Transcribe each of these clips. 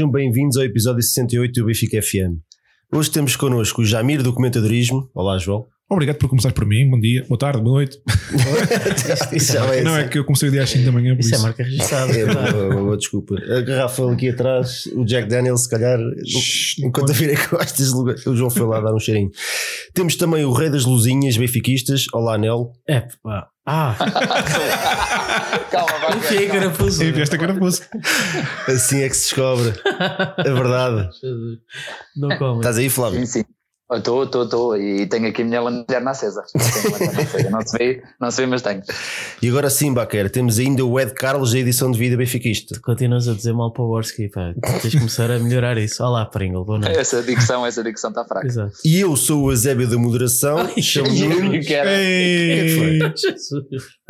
Sejam bem-vindos ao episódio 68 do Benfica FM. Hoje temos connosco o Jamir do Comentadorismo. Olá, João. Obrigado por começar por mim. Bom dia, boa tarde, boa noite. Isso vai Não é assim. que eu comecei o dia às 5 da manhã, por Isso é isso. marca registrada. É, boa, boa, boa, desculpa. A garrafa aqui atrás, o Jack Daniels, se calhar, Shhh, enquanto eu virei costas, o João foi lá dar um cheirinho. Temos também o Rei das Luzinhas, benfiquistas. Olá, Nel. É, pá. Ah, Calma, vai. enfiei a carapuça. Ei, esta carapuça. Assim é que se descobre. É verdade. Não como. Estás aí, Flávio? Sim, sim. Estou, estou, estou. E tenho aqui a minha lanterna acesa. Não se vê, não se vê, mas tenho. E agora sim, Baquer, temos ainda o Ed Carlos, a edição de vida benfiquista. Continuas a dizer mal para o Worski, pá. Tens de começar a melhorar isso. Olá, Pringle, boa noite. Essa dicção, essa dicção está fraca. Exato. E eu sou o Eusébio da moderação. Chamo Nuno.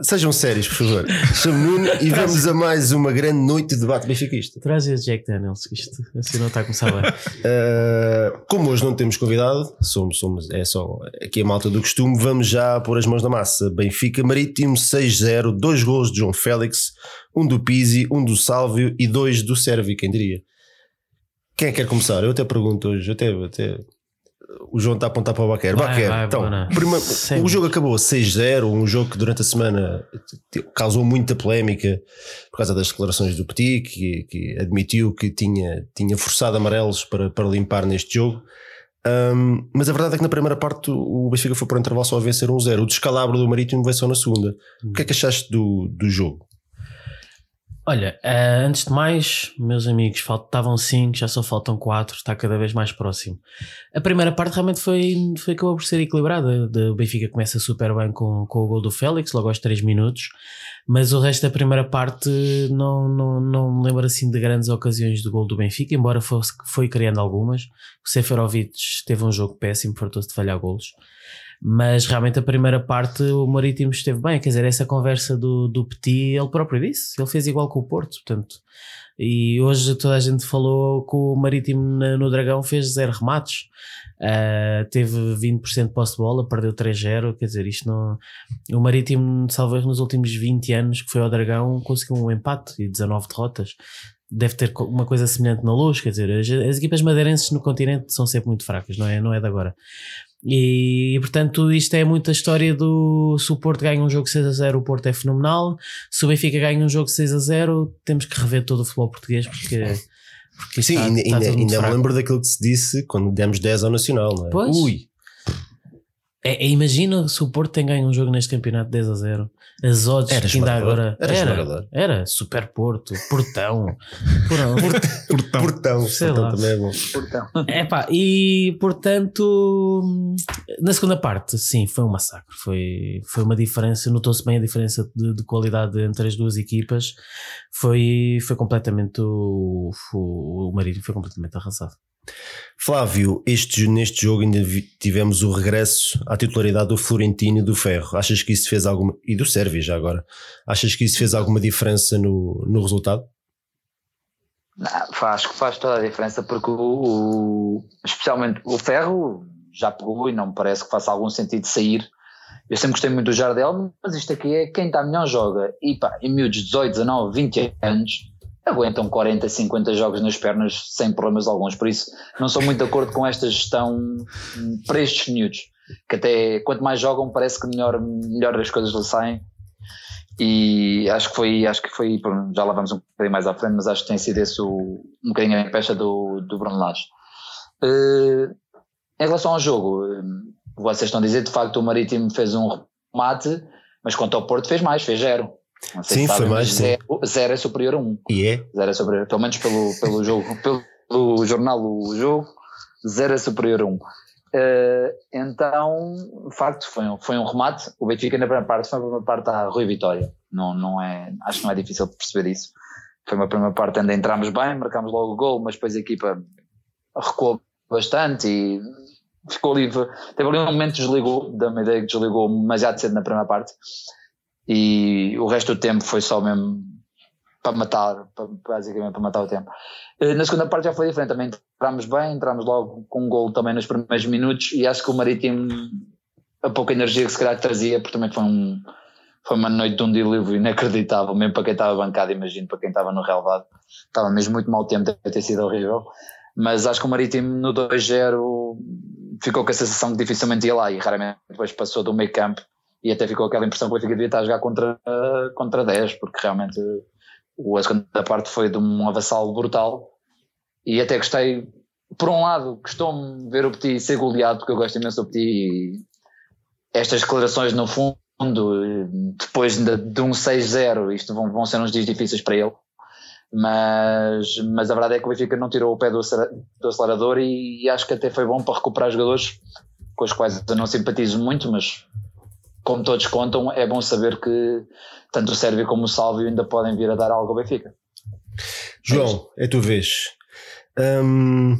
Sejam sérios, por favor. Chamo Nuno e vamos a mais uma grande noite de debate benfiquista. Traz esse Jack Daniels, isto assim não está a começar bem. Uh, como hoje não temos convidado, somos, somos, é só aqui a malta do costume, vamos já pôr as mãos na massa. Benfica Marítimo 6-0, dois gols de João Félix, um do Pizzi, um do Sálvio e dois do Sérvio, quem diria? Quem é que quer começar? Eu até pergunto hoje, até, até o João está a apontar para o Baquer. Vai, Baquer, vai, então, o jogo acabou 6-0, um jogo que durante a semana causou muita polémica por causa das declarações do Petit, que, que admitiu que tinha, tinha forçado amarelos para, para limpar neste jogo. Um, mas a verdade é que na primeira parte o Benfica foi para o intervalo só a vencer 1-0. O descalabro do Marítimo só na segunda. O que é que achaste do, do jogo? Olha, eh, antes de mais, meus amigos, faltavam 5, já só faltam 4, está cada vez mais próximo. A primeira parte realmente foi, foi acabou por ser equilibrada. O Benfica começa super bem com, com o gol do Félix, logo aos 3 minutos, mas o resto da primeira parte não, não, não me lembro assim de grandes ocasiões do gol do Benfica, embora fosse, foi criando algumas. O Seferovic teve um jogo péssimo, fartou-se de falhar golos. Mas realmente a primeira parte o Marítimo esteve bem, quer dizer, essa conversa do, do Petit, ele próprio disse, ele fez igual com o Porto, portanto. E hoje toda a gente falou que o Marítimo no Dragão fez zero remates, Ah, teve 20% de posse de bola, perdeu 3-0, quer dizer, isto não. O Marítimo, erro, nos últimos 20 anos que foi ao Dragão, conseguiu um empate e 19 derrotas. Deve ter uma coisa semelhante na luz, quer dizer, as, as equipas madeirenses no continente são sempre muito fracas, não é, não é de agora. E, portanto, isto é muita história do se o Porto ganha um jogo 6 a 0, o Porto é fenomenal. Se o Benfica ganha um jogo 6 a 0, temos que rever todo o futebol português porque, porque Sim, está, ainda, está ainda, me lembro daquilo que se disse quando demos 10 ao Nacional, não é? Pois. Ui, É, é, imagina se o Porto tem ganho um jogo neste campeonato 10 a 0. As odds Era que ainda agora. Era era, era Super Porto, Portão. Porão. portão. portão, Sei portão lá. também é bom. Portão. Epá, e portanto, na segunda parte, sim, foi um massacre. Foi, foi uma diferença, notou-se bem a diferença de, de qualidade entre as duas equipas. Foi, foi completamente. O, o, o Marítimo foi completamente arrasado. Flávio, este, neste jogo ainda tivemos o regresso à titularidade do Florentino e do Ferro. Achas que isso fez alguma. e do Sérvio já agora. Achas que isso fez alguma diferença no, no resultado? Não, faz, faz toda a diferença porque o, o- especialmente o Ferro já pegou e não me parece que faça algum sentido sair. Eu sempre gostei muito do Jardel, mas isto aqui é quem está melhor joga. E pá, em miúdos de 18, 19, 20 anos aguentam 40, 50 jogos nas pernas sem problemas alguns. Por isso, não sou muito de acordo com esta gestão hum, para estes miúdos. Que até quanto mais jogam, parece que melhor, melhor as coisas lhe saem. E acho que foi, acho que foi, já lá vamos um bocadinho mais à frente, mas acho que tem sido esse o, um bocadinho a pecha do, do Bruno Lage. Eh, em relação ao jogo, eh, vocês estão a dizer, de facto, o Marítimo fez um remate, mas quanto ao Porto fez mais, fez zero. Não sei Sim, se foi mais, mas sim. Zero, zero é superior a um. E é? Zero é superior, pelo menos pelo, pelo jogo, pelo jornal, o jogo, zero é superior a um. Eh, então, de facto, foi um, foi um remate. O Benfica na primeira parte foi uma primeira parte à Rui Vitória. Não, não é, acho que não é difícil de perceber isso. Foi uma primeira parte onde entramos bem, marcámos logo o gol, mas depois a equipa recuou bastante e ficou ali. Teve ali um momento que desligou, dá-me a ideia que desligou demasiado cedo na primeira parte. E o resto do tempo foi só mesmo para matar, para, basicamente para matar o tempo. Eh, Na segunda parte já foi diferente, também entramos bem, entramos logo com um gol também nos primeiros minutos e acho que o Marítimo, a pouca energia que se calhar trazia, porque também foi um, foi uma noite de um dilúvio inacreditável, mesmo para quem estava bancado, imagino, para quem estava no relevado. Estava mesmo muito mau tempo, deve ter sido horrível. Mas acho que o Marítimo no 2-0 ficou com a sensação que dificilmente ia lá e raramente depois passou do meio campo e até ficou aquela impressão que o Benfica devia estar a jogar contra, contra 10, porque realmente a segunda parte foi de um avassalo brutal. E até gostei, por um lado, gostou-me ver o Petit ser goleado, porque eu gosto imenso do Petit e estas declarações no fundo, depois de, de um 6-0, isto vão, vão ser uns dias difíceis para ele, mas, mas a verdade é que o Benfica não tirou o pé do, do acelerador e, e acho que até foi bom para recuperar jogadores com os quais eu não simpatizo muito, mas como todos contam, é bom saber que tanto o Sérvio como o Sálvio ainda podem vir a dar algo ao Benfica. João, é a tua vez. Hum,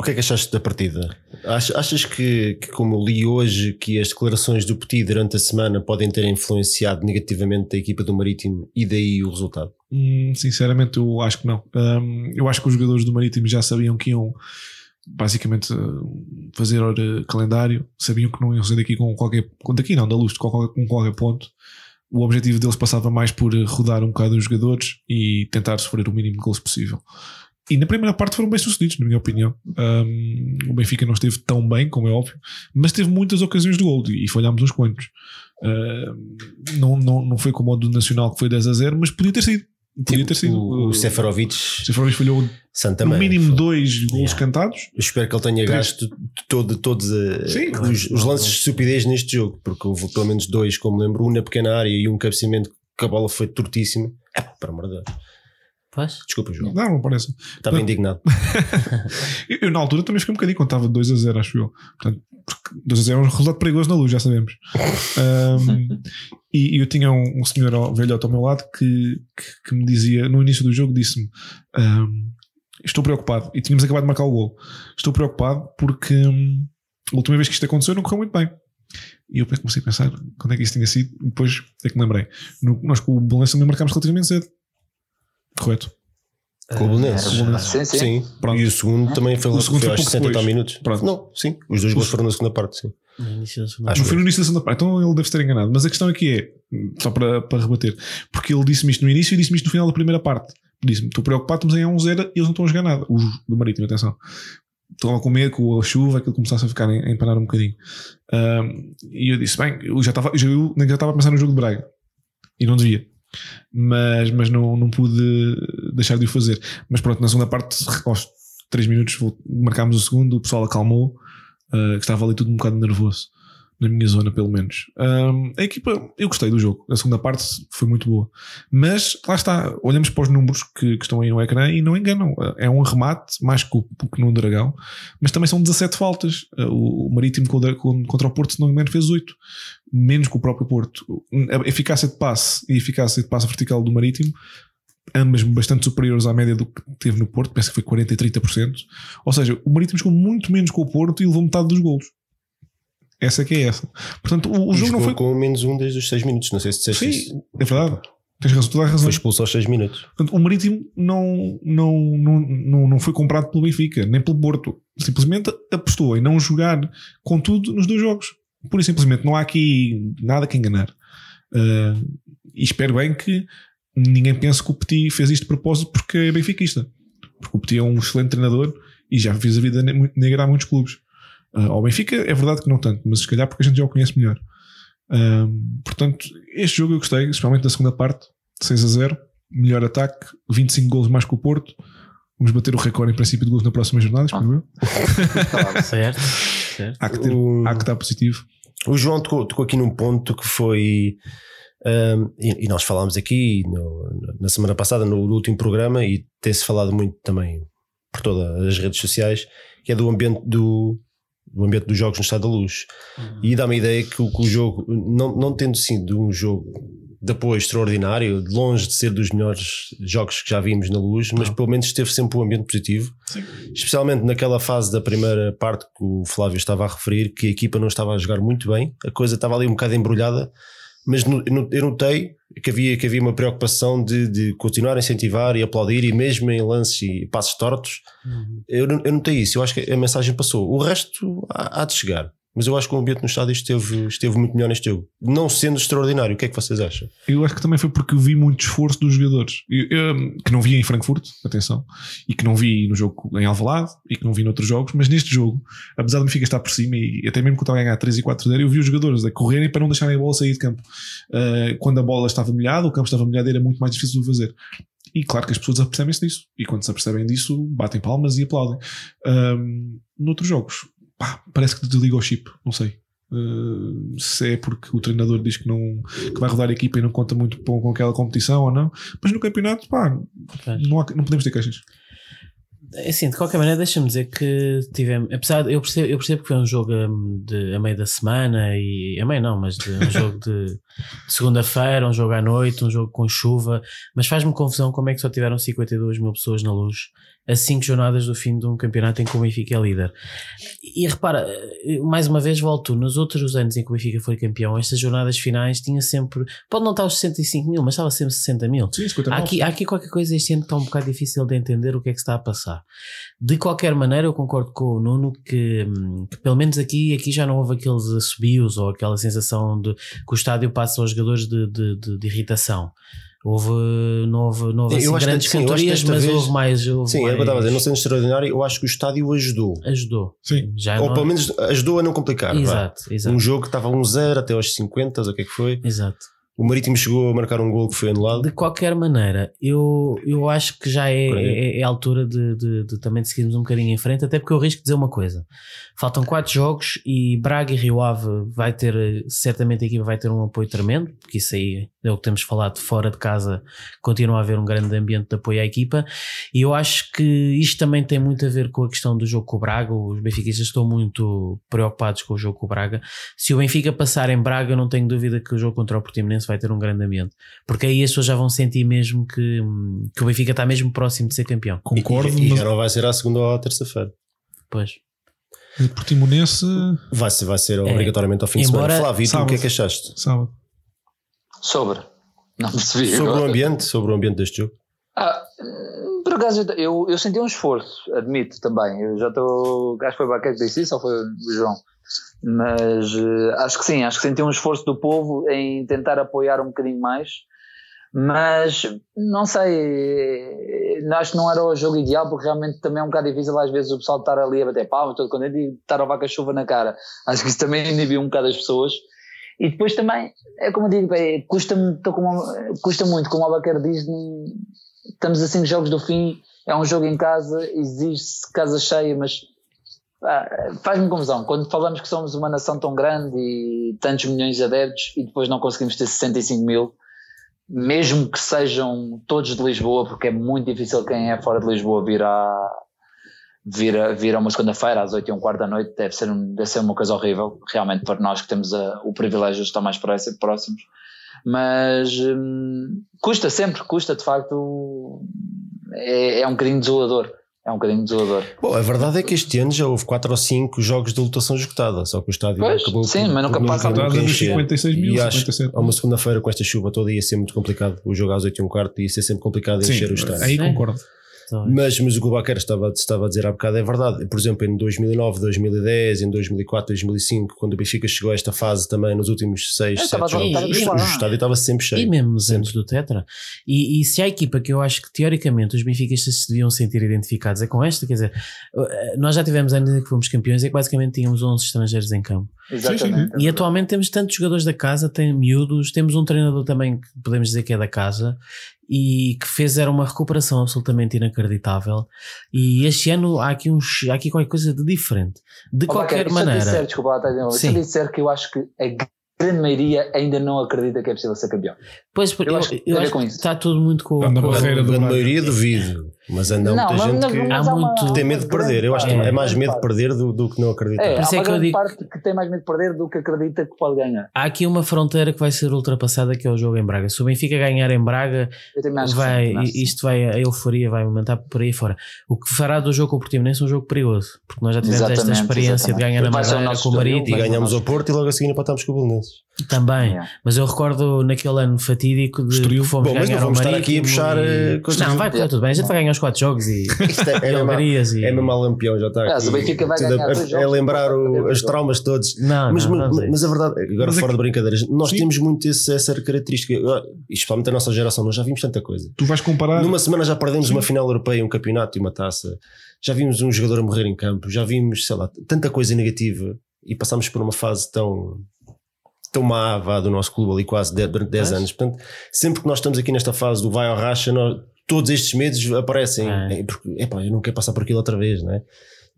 o que é que achaste da partida? Achas que, que, como li hoje, que as declarações do Petit durante a semana podem ter influenciado negativamente a equipa do Marítimo e daí o resultado? Hum, sinceramente, eu acho que não. Hum, eu acho que os jogadores do Marítimo já sabiam que iam basicamente fazer calendário, sabiam que não iam sair daqui com qualquer. daqui não, da luz, com qualquer, com qualquer ponto. O objetivo deles passava mais por rodar um bocado os jogadores e tentar sofrer o mínimo de gols possível. E na primeira parte foram bem sucedidos, na minha opinião. Um, o Benfica não esteve tão bem, como é óbvio, mas teve muitas ocasiões de gol e falhámos uns quantos. Não, não, não foi como o do Nacional que foi 10 a 0, mas podia ter sido. Podia ter sido. O, o Seferovic, Seferovic falhou Santa no mínimo dois gols yeah. cantados. Eu espero que ele tenha Três. gasto todo, todos a, Sim, os, os, lances de estupidez neste jogo, porque houve pelo menos dois, como lembro, um na pequena área e um cabeceamento que a bola foi tortíssima. É, para amor de Deus. Pois? Desculpa, João. Não, não parece. Estava não. indignado. eu, eu, na altura também fiquei um bocadinho quando estava 2 a 0, acho eu. Portanto, 2 a 0 é um resultado perigoso na luz, já sabemos. um, e, eu tinha um, um senhor velhote ao meu lado que, que, que, me dizia, no início do jogo, disse-me: um, Estou preocupado. E tínhamos acabado de marcar o gol. Estou preocupado porque hum, a última vez que isto aconteceu não correu muito bem. E eu comecei a pensar quando é que isso tinha sido. E depois é que me lembrei. No, nós com o Belenense também marcámos relativamente cedo. Correto. Com o Belenense. Uh, sim, sim. sim. E o segundo também foi, o segundo foi, foi acho 60 depois. minutos. Pronto. Não, sim. Os dois gols foram na segunda parte, sim. No início da segunda Acho Não foi no início da segunda parte, então ele deve estar enganado. Mas a questão aqui é, só para, para rebater, porque ele disse-me isto no início e disse-me isto no final da primeira parte. Disse-me: Estou preocupado, estamos em 1-0 e eles não estão a jogar nada. Os do Marítimo, atenção. Estão a comer com a chuva, aquilo começasse a ficar a empanar um bocadinho. Um, e eu disse: Bem, eu já estava, já, eu já estava a pensar no jogo de Braga e não devia mas, mas não, não pude deixar de o fazer. Mas pronto, na segunda parte, aos 3 minutos, marcámos o segundo, o pessoal acalmou, uh, que estava ali tudo um bocado nervoso, na minha zona, pelo menos. Um, a equipa, eu gostei do jogo, a segunda parte foi muito boa, mas lá está, olhamos para os números que, que estão aí no ecrã e não enganam. É um remate, mais que, o, que no Dragão, mas também são 17 faltas. Uh, o Marítimo contra o Porto, se não me engano, fez 8 menos que o próprio Porto. A eficácia de passe e a eficácia de passe vertical do Marítimo, ambas bastante superiores à média do que teve no Porto, penso que foi 40% e 30%. Ou seja, o Marítimo jogou muito menos com o Porto e levou metade dos golos. Essa que é essa. Portanto, o, o jogo não foi. com menos um desde os 6 minutos, não sei se disseste Sim, isso. é verdade. Tens razão, toda a razão. Foi expulso aos 6 minutos. Portanto, o Marítimo não, não, não, não, não foi comprado pelo Benfica, nem pelo Porto. Simplesmente apostou em não jogar com tudo nos dois jogos. Pura e simplesmente, não há aqui nada que enganar. Uh, e espero bem que ninguém pense que o Petit fez isto de propósito porque é benfiquista. Porque o Petit é um excelente treinador e já fez a vida negra a muitos clubes. Uh, ao Benfica é verdade que não tanto, mas se calhar porque a gente já o conhece melhor. Uh, portanto, este jogo eu gostei, especialmente da segunda parte, 6 a 0, melhor ataque, 25 gols mais que o Porto. Vamos bater o recorde em princípio de gols na próxima jornada, espero eu. certo, certo. Há que, ter, O- há que estar positivo. O João tocou, tocou aqui num ponto que foi. um, e, e nós falámos aqui no- na semana passada, no, no último programa, e tem-se falado muito também por todas as redes sociais, que é do ambiente do, do ambiente dos jogos no Estado da Luz. E dá-me a ideia que o, que o jogo, não, não tendo sido um jogo de apoio extraordinário, de longe de ser dos melhores jogos que já vimos na luz, mas pelo menos teve sempre um ambiente positivo, especialmente naquela fase da primeira parte que o Flávio estava a referir, que a equipa não estava a jogar muito bem, a coisa estava ali um bocado embrulhada, mas no- eu no- eu notei que havia, que havia uma preocupação de, de continuar a incentivar e aplaudir, e mesmo em lances e passos tortos, eu, eu notei isso, eu acho que a mensagem passou. O resto há, há de chegar. Mas eu acho que o ambiente no estádio esteve, esteve muito melhor neste jogo. Não sendo extraordinário, o que é que vocês acham? Eu acho que também foi porque eu vi muito esforço dos jogadores. Eu- eu, que não vi em Frankfurt, atenção, e que não vi no jogo em Alvalade, e que não vi noutros jogos, mas neste jogo, apesar do Benfica estar por cima, e até mesmo quando estava a ganhar 3 e 4-0, eu vi os jogadores a correrem para não deixarem a bola sair de campo. Uh, quando a bola estava molhada, o campo estava molhado, era muito mais difícil de fazer. E claro que as pessoas apercebem-se disso. E quando se apercebem disso, batem palmas e aplaudem. Um, noutros jogos, pá, parece que desliga o chip, não sei. Uh, se é porque o treinador diz que, não, que vai rodar a equipa e não conta muito com, com aquela competição ou não, mas no campeonato, pá, não, há- não podemos ter queixas. É Assim, de qualquer maneira, deixa-me dizer que tivemos, apesar de eu percebo, eu percebo que foi um jogo de, a meio da semana e a meio não, mas de, um jogo de, de segunda-feira, um jogo à noite, um jogo com chuva, mas faz-me confusão como é que só tiveram 52 mil pessoas na luz a 5 jornadas do fim de um campeonato em que o Benfica é líder. E repara, eh, mais uma vez volto, nos outros anos em que o Benfica foi campeão, estas jornadas finais tinha sempre, pode não estar os 65 mil, mas estava sempre 60 mil. Sim, 50 Há aqui, há aqui qualquer coisa este ano que está um bocado difícil de entender o que é que está a passar. De qualquer maneira, eu concordo com o Nuno que, hum, que pelo menos aqui, aqui já não houve aqueles assobios ou aquela sensação de que o estádio passa aos jogadores de, de, de- de irritação. Houve, houve Eu assim, grandes sim, cantorias, mas vez- houve mais. Houve Sim, é o que eu mais- estava a dizer, não sendo extraordinário, eu acho que o estádio ajudou. Ajudou. Sim. Já Ou não- pelo menos ajudou a não complicar. vá. Exato, exato. Um jogo que estava 1-0 até aos 50, ou o que é que foi? Exato. O Marítimo chegou a marcar um gol que foi anulado. De qualquer maneira, eu, eu acho que já é, é, é a altura de, de- de também de seguirmos um bocadinho em frente, até porque eu risco de dizer uma coisa. Faltam quatro jogos e Braga e Rio Ave vai ter, certamente a equipa vai ter um apoio tremendo, porque isso aí é o que temos falado fora de casa, continua a haver um grande ambiente de apoio à equipa. E eu acho que isto também tem muito a ver com a questão do jogo com o Braga. Os benfiquistas estão muito preocupados com o jogo com o Braga. Se o Benfica passar em Braga, eu não tenho dúvida que o jogo contra o Portimonense vai ter um grande ambiente. Porque aí as pessoas já vão sentir mesmo que, que o Benfica está mesmo próximo de ser campeão. Concordo, e, e mas já não vai ser à segunda ou à terça-feira. Pois. o Portimonense, Vai ser, vai ser obrigatoriamente ao fim de É. Embora- semana. Flávio, e o que é que achaste? sábado. Sobre. Não percebi. Sobre o agora. ambiente, sobre o ambiente deste jogo. Ah, por acaso eu, eu senti um esforço, admito também. Eu já estou. Acho que foi o Baquete que disse isso ou foi o João? Mas eh, acho que sim, acho que senti um esforço do povo em tentar apoiar um bocadinho mais. Mas não sei, eh, acho que não era o jogo ideal porque realmente também é um bocado difícil às vezes o pessoal estar ali a bater palmas, todo contente e estar a vaca chuva na cara. Acho que isso também inibiu um bocado as pessoas. E depois também, é como digo, é, custa-me, custa muito, como o Albaquer diz, estamos a cinco jogos do fim, é um jogo em casa, exige-se casa cheia, mas faz-me confusão. Quando falamos que somos uma nação tão grande e tantos milhões de adeptos e depois não conseguimos ter 65 mil, mesmo que sejam todos de Lisboa, porque é muito difícil quem é fora de Lisboa vir a, vir a, vir a uma segunda-feira às 8 e um quarto da noite, deve ser, um- deve ser uma coisa horrível, realmente para nós que temos a- o privilégio de estar mais próximo- próximos. Mas hum, custa sempre, custa de facto, é, é um bocadinho desolador. É um bocadinho desolador. Bom, a verdade é que este ano já houve 4 ou 5 jogos de lotação esgotada, só que o estádio Pois, acabou sim, por- mas nunca passa a nunca Estás a ver encher. 56 mil, E acho 57. que a uma segunda-feira com esta chuva toda ia ser muito complicado. O jogo às 8 e um quarto ia ser sempre complicado Sim, encher o estádio. aí Sim. concordo. Talvez. Mas, mas o que o Baquer estava, estava a dizer há bocado é verdade. Por exemplo, em 2009, 2010, em 2004, 2005, quando o Benfica chegou a esta fase também, nos últimos 6, Eu 7 estava a jogos, o estádio estava sempre cheio. E mesmo nos Sempre. anos do Tetra. E, e se há equipa que eu acho que teoricamente os benfiquistas se deviam sentir identificados é com esta, quer dizer, eh, nós já tivemos anos em que fomos campeões e que basicamente tínhamos 11 estrangeiros em campo. Exatamente. E atualmente temos tantos jogadores da casa, tem miúdos, temos um treinador também que podemos dizer que é da casa e que fez era uma recuperação absolutamente inacreditável. E este ano há aqui, uns, há aqui qualquer coisa de diferente. De Oh, qualquer eu maneira. disser, desculpa, lá, está a dizer, se Sim. eu disser que eu acho que a grande maioria ainda não acredita que é possível ser campeão. Pois, eu, Eu eu acho acho, que com está tudo muito com, com a barreira A do grande maioria duvido, mas anda muita mas- gente que Há muito- tem medo de perder. Eu acho que é mais medo de perder do, do que não acreditar. É, isso há é uma que eu grande digo- parte que tem mais medo de perder do que acredita que pode ganhar. Há aqui uma fronteira que vai ser ultrapassada que é o jogo em Braga. Se o Benfica ganhar em Braga, que vai, que isto vai, a euforia vai aumentar por aí fora. O que fará do jogo com o Portimonense um jogo perigoso, porque nós já tivemos esta Exatamente, experiência de exatamente. ganhar na o Madeira com o Marítimo E ganhamos ao Porto e logo a seguir empatámos com o Belenenses. Também. Yeah. Mas eu recordo naquele ano fatídico de Estoril. que fomos Bom, mas ganhar não vamos estar aqui a Marítimo puxar, e- eh, coisas Não, vai tudo bem. A gente vai ganhar os quatro jogos e, Isto é, é, mesmo, e. é mesmo a lampião, já está Ah, aqui. Benfica vai a- ganhar dois é jogos, lembrar o- os traumas todos. Não, Mas, não, mas, não, mas a verdade, agora Mas é fora que- de brincadeiras, nós Sim. temos muito esse, essa característica, especialmente a nossa geração, nós já vimos tanta coisa. Tu vais comparar. Numa semana já perdemos Sim. uma final europeia, um campeonato e uma taça. Já vimos um jogador a morrer em campo, já vimos, sei lá, tanta coisa negativa e passámos por uma fase tão tão má vá, do nosso clube ali quase de- durante 10 Mas- anos. Portanto, sempre que nós estamos aqui nesta fase do vai ao racha, nós- todos estes medos aparecem. É. É, porque, epá, eu não quero passar por aquilo outra vez, não é?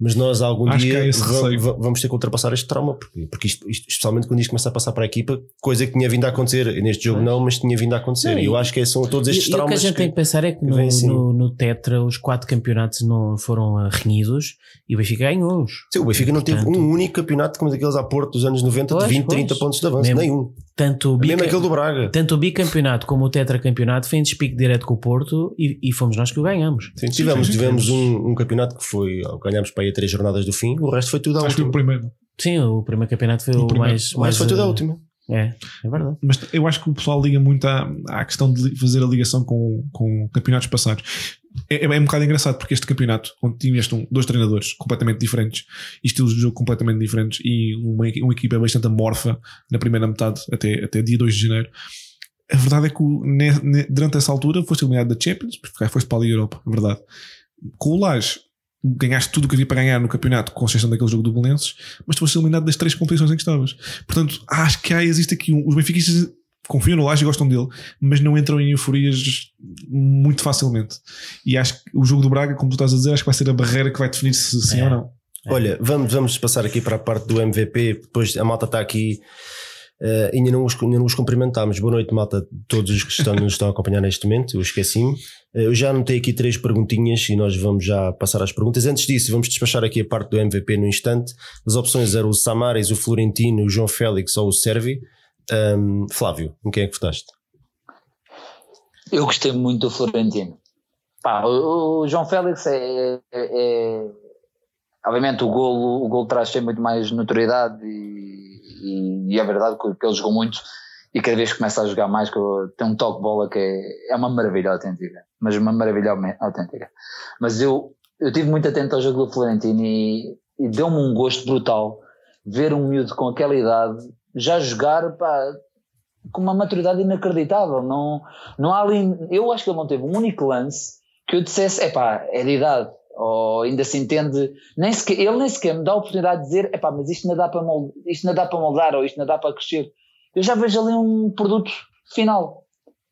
Mas nós algum Acho que dia va- vamos ter que ultrapassar este trauma, porque, porque isto, isto- especialmente quando isto começa a passar para a equipa, coisa que tinha vindo a acontecer neste jogo, não, mas tinha vindo a acontecer. Não, e eu acho que é- são todos E, estes e o que a traumas. gente tem que pensar é que no, vêm assim. no, no Tetra os quatro campeonatos não foram renhidos e o Benfica ganhou-os. Sim, o Benfica não teve um único campeonato como daqueles à Porto dos anos 90 Pois, de 20, pois. 30 pontos de avanço, Mesmo- nenhum. Tanto o, Mesmo bica- aquele do Braga. tanto o bicampeonato como o tetracampeonato foi em despique direto com o Porto e, e fomos nós que o ganhamos. Sim, tivemos tivemos um, um campeonato que foi, ganhámos para aí a três jornadas do fim, o resto foi tudo à Acho que foi o última. primeiro. Sim, o primeiro campeonato foi O o, mais. O mais resto foi tudo à ah, última. É, é verdade. Mas eu acho que o pessoal liga muito à, à questão de fazer a ligação com, com campeonatos passados. É, é um bocado engraçado porque este campeonato, onde um, dois treinadores completamente diferentes e estilos de jogo completamente diferentes e uma, uma equipa bastante amorfa na primeira metade, até, até dia 2 de janeiro. A verdade é que durante essa altura foste eliminado da Champions, porque foste para a Liga Europa, é verdade. Com o Laje, ganhaste tudo o que havia para ganhar no campeonato, com exceção daquele jogo do Belenenses, mas tu foste eliminado das três competições em que estavas. Portanto, acho que há, existe aqui um. Os benfiquistas confiam no Laje e gostam dele, mas não entram em euforias muito facilmente. E acho que o jogo do Braga, como tu estás a dizer, acho que vai ser a barreira que vai definir se sim É. ou não. Olha, vamos, vamos passar aqui para a parte do MVP. Depois a malta está aqui. eh, ainda, não os, ainda não os cumprimentámos. Boa noite, malta. Todos os que estão, nos estão a acompanhar neste momento. Eu esqueci-me. Eh, eu já anotei aqui três perguntinhas e nós vamos já passar às perguntas. Antes disso, vamos despachar aqui a parte do MVP no instante. As opções eram o Samaris, o Florentino, o João Félix ou o Servi. Ahm, Flávio, em quem é que votaste? Eu gostei muito do Florentino. Pá, o, o João Félix é, é- é- Obviamente o golo, o golo traz sempre muito mais notoriedade e, e- e é verdade que, ele jogou muito e cada vez que começa a jogar mais tem um toque de bola que é, é uma maravilha autêntica. Mas uma maravilha autêntica. Mas eu, eu estive muito atento ao jogo do Florentino e, e deu-me um gosto brutal ver um miúdo com aquela idade já jogar pá, com uma maturidade inacreditável. Não, não há ali. Eu acho que ele não teve um único lance que eu dissesse, epá, é de idade. Ou ainda se entende. Nem sequer, ele nem sequer me dá a oportunidade de dizer, epá, mas isto não dá para moldar, isto não dá para moldar ou isto não dá para crescer. Eu já vejo ali um produto final.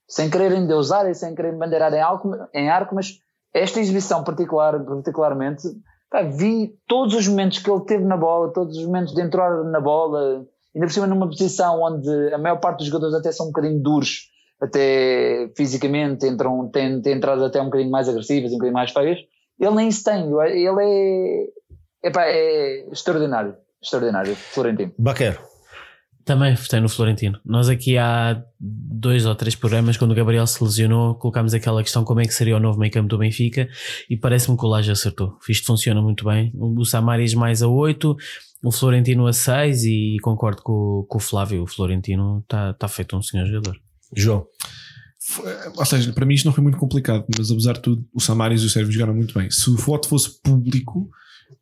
Sem querer endeusar e sem querer bandeirar em arco, em arco mas esta exibição particular, particularmente, pá, vi todos os momentos que ele teve na bola, todos os momentos de entrar na bola, ainda por cima numa posição onde a maior parte dos jogadores até são um bocadinho duros, até fisicamente, entram, têm, têm entradas até um bocadinho mais agressivas, um bocadinho mais feias. Ele nem isso tem, ele é, epá, é extraordinário, extraordinário, Florentino. Baquer. Também votei no Florentino. Nós aqui há dois ou três programas, quando o Gabriel se lesionou, colocámos aquela questão como é que seria o novo meio campo do Benfica e parece-me que o Laje acertou. Isto funciona muito bem. O Samaris mais a 8, o Florentino a 6 e concordo com, com o Flávio. O Florentino está tá feito um senhor jogador. João. Foi- Ou seja, para mim isto não foi muito complicado, mas apesar de tudo, o Samaris e o Sérvio jogaram muito bem. Se o voto fosse público,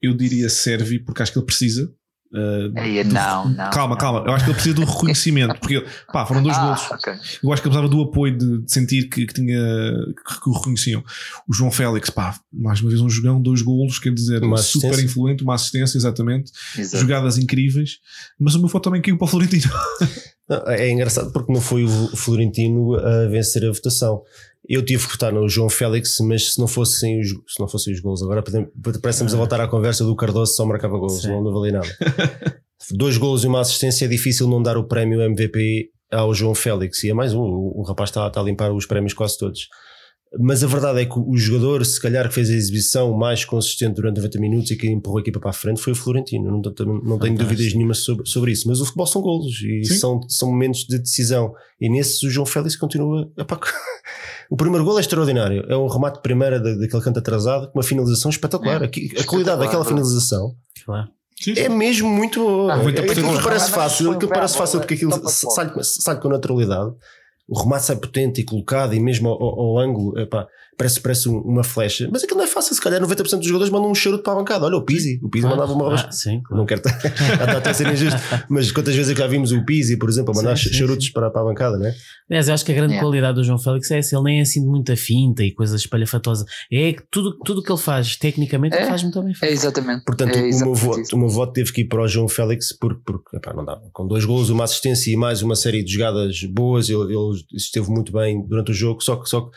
eu diria Sérvio, porque acho que ele precisa. Uh, não, não, calma, não. calma. Eu acho que ele precisa do reconhecimento, porque pá, foram dois ah, golos. ok. Eu acho que ele precisava do apoio de, de sentir que, que tinha que, o reconheciam. O João Félix, pá, mais uma vez um jogão, dois golos, quer dizer, Uma super influente, uma assistência, exatamente, Exato. jogadas incríveis. Mas o meu voto também caiu para o Florentino. Não, É engraçado porque não foi o Florentino a vencer a votação. Eu tive que votar no João Félix, mas se não fossem os, se não fossem os gols, agora podemos- parece-nos a voltar à conversa do Cardoso só marcava gols, Sim. não, não valia nada. Dois gols e uma assistência é difícil não dar o prémio MVP ao João Félix, e é mais um, o, o rapaz está, está a limpar os prémios quase todos. Mas a verdade é que o jogador, se calhar, que fez a exibição mais consistente durante 90 minutos e que empurrou a equipa para a frente foi o Florentino. Não, tenho- não tenho dúvidas nenhuma sobre, sobre isso. Mas o futebol são golos e Sim. são, são momentos de decisão. E nesses o João Félix continua. epá, o primeiro gol é extraordinário. É um remate de primeira da- daquele canto atrasado com uma finalização espetacular. É, a espetacular, qualidade daquela é. finalização Claro. é mesmo muito boa. Ah, É- 90% aquilo parece fácil, aquilo parece fácil porque aquilo sai, sai com naturalidade. o remate sai potente e colocado e mesmo ao, ao, ao ângulo, epá, parece, parece uma flecha. Mas aquilo não é fácil, se calhar 90% dos jogadores mandam um charuto para a bancada. Olha o Pizzi, o Pizzi Ah, mandava uma ah, sim, claro. Não quero estar a ser injusto, mas quantas vezes é que já vimos o Pizzi, por exemplo, a mandar Sim, sim, charutos Para, para a bancada, né? Aliás, eu acho que a grande Yeah. qualidade do João Félix é essa, ele nem é assim de muita finta e coisas espalhafatosa. É que tudo tudo que ele faz, tecnicamente, ele É. faz muito bem É exatamente. Portanto, é o, meu exatamente voto, o meu voto teve que ir para o João Félix porque, porque epá, não dava. Com dois gols, uma assistência e mais uma série de jogadas boas, ele, ele esteve muito bem durante o jogo, só que, só que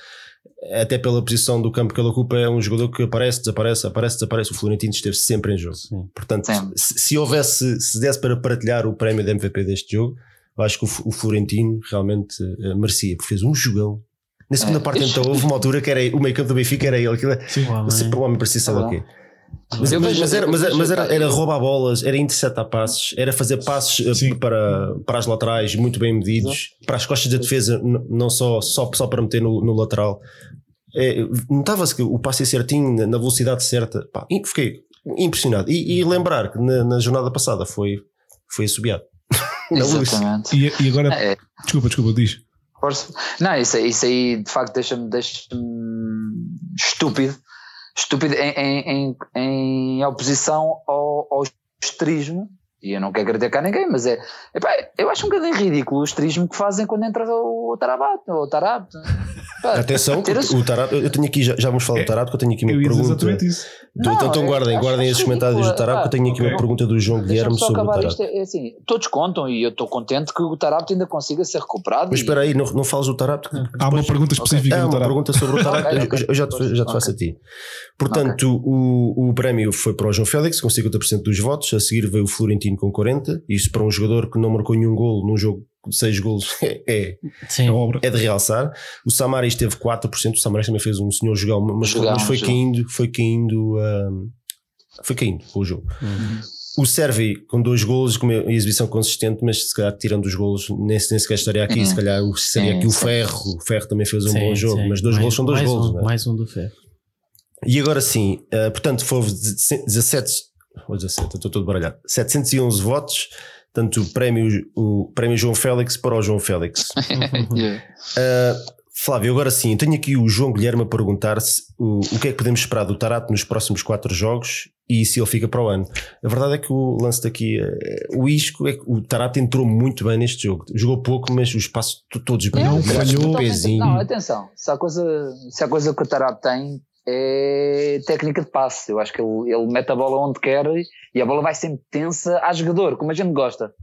até pela posição do campo que ele ocupa, é um jogador que aparece, desaparece, aparece, desaparece. O Florentino esteve sempre em jogo. Sim. Portanto, se, se houvesse, se desse para partilhar o prémio de MVP deste jogo, eu acho que o, o Florentino realmente eh, merecia, porque fez um jogão. Na segunda É. parte, então, houve uma altura que era o meio campo do Benfica, era ele. Aquilo, Sim. O homem- sempre o homem parecia saber o quê. Mas, mas- mas era, mas era, mas era, era roubar bolas, era interceptar passes, era fazer passes eh, Sim. para, para as laterais muito bem medidos, para as costas da defesa, não só, só, só para meter no, no lateral. É, Notava-se que o passe ia certinho, na na velocidade certa. Pá, fiquei impressionado. E, e lembrar que na, na jornada passada foi, foi assobiado. Exatamente. E, e agora, É, desculpa, desculpa, diz. Não, isso, aí- isso aí de facto deixa-me deixa estúpido, estúpido em, em, em, em oposição ao, ao esterismo. E eu não quero criticar ninguém, mas é. epá, eu acho um bocadinho ridículo o esterismo que fazem quando entra o, o Tarabat, o Tarab. Atenção, o Tarato, eu tenho aqui, já, já vamos falar É. do Tarato, que eu tenho aqui uma Eu ia dizer pergunta. exatamente isso. Não, então é- guardem, guardem esses comentários do Tarato, que eu tenho aqui uma pergunta do João Guilherme sobre o Tarato. isto. É assim, todos contam e eu estou contente que o Tarabt ainda consiga ser recuperado. Mas espera aí, não, não fales do Tarato. que Há uma pergunta específica É do uma Tarap. pergunta sobre o eu já te, já te faço a ti. Portanto, o, o prémio foi para o João Félix, com 50% dos votos. A seguir veio o Florentino com 40%. Isso para um jogador que não marcou nenhum gol num jogo 6 golos é, Sim. É obra. é de realçar. O Samaris teve 4%. O Samaris também fez um senhor jogão, mas, Jogão, mas foi caindo, foi caindo, hum, foi caindo com o jogo. Uhum. O Servi com dois golos, com uma exibição consistente, mas se calhar tirando os golos, nem, nem sequer estaria aqui. Uhum. Se calhar o- seria aqui o. Ferro. O Ferro também fez um Sim, bom jogo, sim. mas dois Mais- golos são dois mais golos. Um, não é? Mais um do Ferro. E agora sim, eh, portanto, foi 17, ou 17, eu estou todo baralhado, 711 votos. Portanto, o prémio, o prémio João Félix para o João Félix. Yeah. Uh, Flávio, agora sim, tenho aqui o João Guilherme a perguntar-se o, o que é que podemos esperar do Tarato nos próximos quatro jogos e se ele fica para o ano. A verdade é que o lance daqui, eh, o Isco, é que o Tarato entrou muito bem neste jogo. Jogou pouco, mas passos t- todos bem. Não falhou. um. Não, atenção, se há coisa, se há coisa que o Tarab tem é técnica de passe. Eu acho que ele, ele mete a bola onde quer e a bola vai sempre tensa a jogador, como a gente gosta.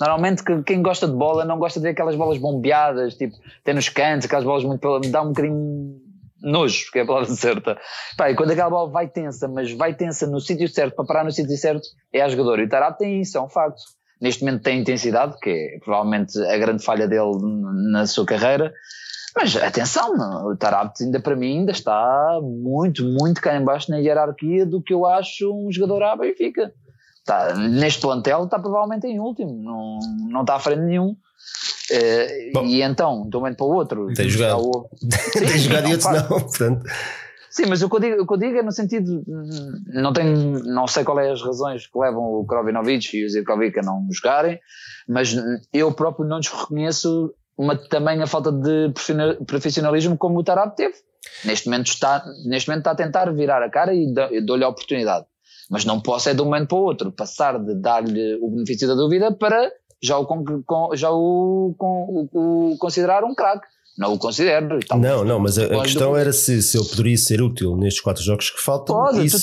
Normalmente que- quem gosta de bola não gosta de ver aquelas bolas bombeadas, tipo, até nos cantos, aquelas bolas muito. dá um bocadinho nojo, que é a palavra certa. Pá, e quando aquela bola vai tensa, mas vai tensa no sítio certo, para parar no sítio certo, é a jogador. E o Tarab tem isso, é um facto. Neste momento tem intensidade, que é provavelmente a grande falha dele na sua carreira. Mas atenção, o Tarabt ainda para mim ainda está muito, muito cá em baixo na hierarquia do que eu acho um jogador à Benfica. Está, neste plantel está provavelmente em último, não, não está à frente de nenhum. Eh, Bom. e então, de um momento para o outro, Tem jogado. o- Tem Sim, jogado e não, outros não. Portanto, Sim, mas o que eu digo, o que eu digo é no sentido, não tenho, não sei qual é as razões que levam o Krovinovic e o Zirkovic a não jogarem, mas eu próprio não lhes uma tamanha falta de profissional- profissionalismo como o Tarab teve. Neste momento está, neste momento está a tentar virar a cara e dou-lhe a oportunidade. Mas não posso é de um momento para o outro passar de dar-lhe o benefício da dúvida para já o, já o, o- o considerar um craque. Não o considero. não, não, mas a, a do questão era se, se ele poderia ser útil nestes quatro jogos que faltam Pode, e se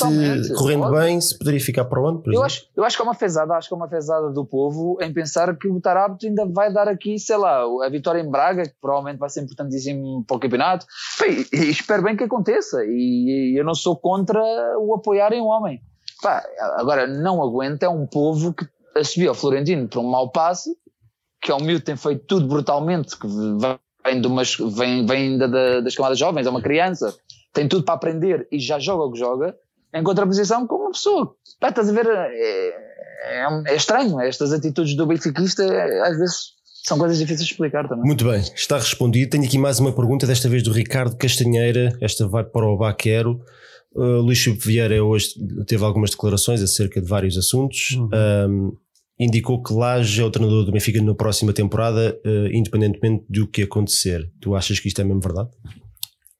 correndo pode. bem, se poderia ficar para o ano. Eu exemplo. acho, eu acho que é uma fezada, acho que é uma fezada do povo em pensar que o Tarabto ainda vai dar aqui, sei lá, a vitória em Braga, que provavelmente vai ser importantíssimo para o campeonato. Bem, espero bem que aconteça. E, eu não sou contra o apoiarem o homem. Pá, agora, não aguento, é um povo que subiu ao Florentino por um mau passe, que é um miúdo tem feito tudo brutalmente, que vem, de umas, vem, vem da- da- das camadas jovens, é uma criança, tem tudo para aprender e já joga o que joga, em contraposição com uma pessoa. Pá, estás a ver? É, é, é estranho. Estas atitudes do benfiquista, é, às vezes, são coisas difíceis de explicar também. Muito bem, está respondido. Tenho aqui mais uma pergunta, desta vez do Ricardo Castanheira. Esta vai para o Baquero. Uh, Luís Vieira hoje teve algumas declarações acerca de vários assuntos. Uhum. Um, indicou que Laje é o treinador do Benfica na próxima temporada, uh, independentemente do que acontecer. Tu achas que isto é mesmo verdade?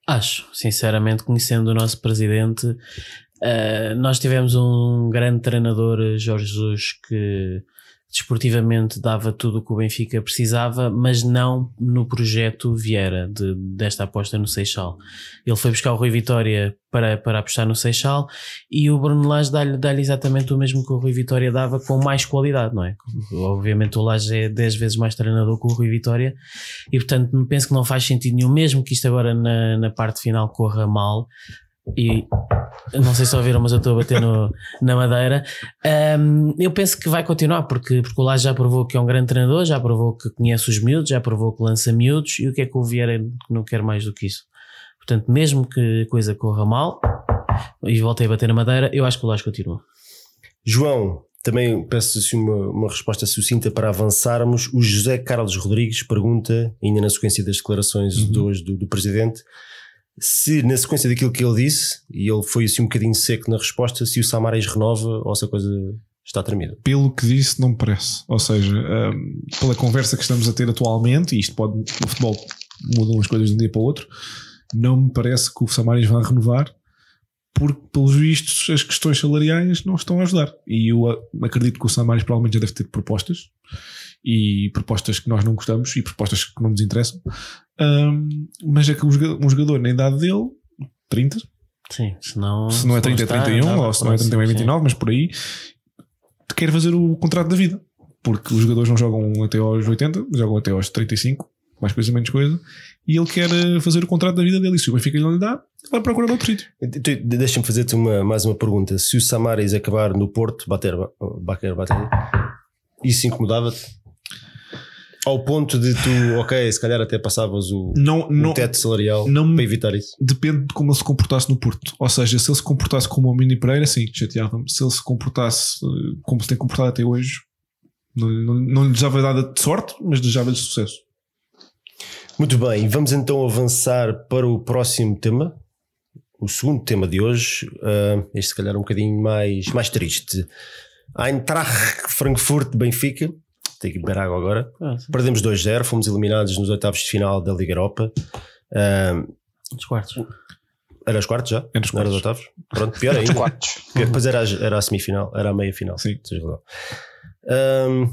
Acho, sinceramente, conhecendo o nosso presidente, uh, nós tivemos um grande treinador, Jorge Jesus, que desportivamente dava tudo o que o Benfica precisava, mas não no projeto Vieira de, desta aposta no Seixal. Ele foi buscar o Rui Vitória para, para apostar no Seixal e o Bruno Lage dá-lhe dá exatamente o mesmo que o Rui Vitória dava com mais qualidade, não é? Obviamente o Lage é 10 vezes mais treinador que o Rui Vitória e portanto penso que não faz sentido nenhum, mesmo que isto agora na, na parte final corra mal, e não sei se ouviram, mas eu estou a bater no, na madeira. Um, eu penso que vai continuar, porque, porque o Lage já provou que é um grande treinador, já provou que conhece os miúdos, já provou que lança miúdos, e o que é que o Vieira não quer mais do que isso? Portanto, mesmo que a coisa corra mal, e voltei a bater na madeira, eu acho que o Lage continua. João, também peço assim uma, uma resposta sucinta para avançarmos. O José Carlos Rodrigues pergunta, ainda na sequência das declarações uhum. de hoje do, do Presidente, se na sequência daquilo que ele disse, e ele foi assim um bocadinho seco na resposta, se o Samaris renova ou se a coisa está tremida. Pelo que disse, não me parece. Ou seja, um, pela conversa que estamos a ter atualmente, e isto pode, no futebol mudam as coisas de um dia para o outro, não me parece que o Samaris vá renovar, porque, pelos vistos, as questões salariais não estão a ajudar. E eu acredito que o Samaris provavelmente já deve ter propostas e propostas que nós não gostamos e propostas que não nos interessam. Um, mas é que um jogador, na idade dele, 30, Sim, senão, se não é 30 é 31, ou se não é 31 é 29, mas por aí, quer fazer o contrato da vida. Porque os jogadores não jogam até aos 80, jogam até aos 35, mais coisa, menos coisa, e ele quer eh, fazer o contrato da vida dele. E se o Benfica lhe dá, vai procurar outro sítio. Deixa-me fazer-te uma, mais uma pergunta. Se o Samaris acabar no Porto, bater, bater, bater isso incomodava-te? Ao ponto de tu, ok, se calhar até passavas o, não, não, o teto salarial não, para evitar isso. Depende de como ele se comportasse no Porto. Ou seja, se ele se comportasse como o Mini Pereira, sim, chateava-me. Se ele se comportasse eh, como se tem comportado até hoje, não, não, não lhe desejava nada de sorte, mas desejava-lhe sucesso. Muito bem, vamos então avançar para o próximo tema. O segundo tema de hoje, uh, este se calhar um bocadinho mais, mais triste. Eintracht Frankfurt Benfica tenho que beber água agora. Ah, Perdemos 2-0, fomos eliminados nos oitavos de final da Liga Europa. Um, os quartos. Era os quartos já? Era os quartos. Era os oitavos? Pronto, pior ainda. quartos. Depois era, era a semifinal, era a meia final. Sim. Um,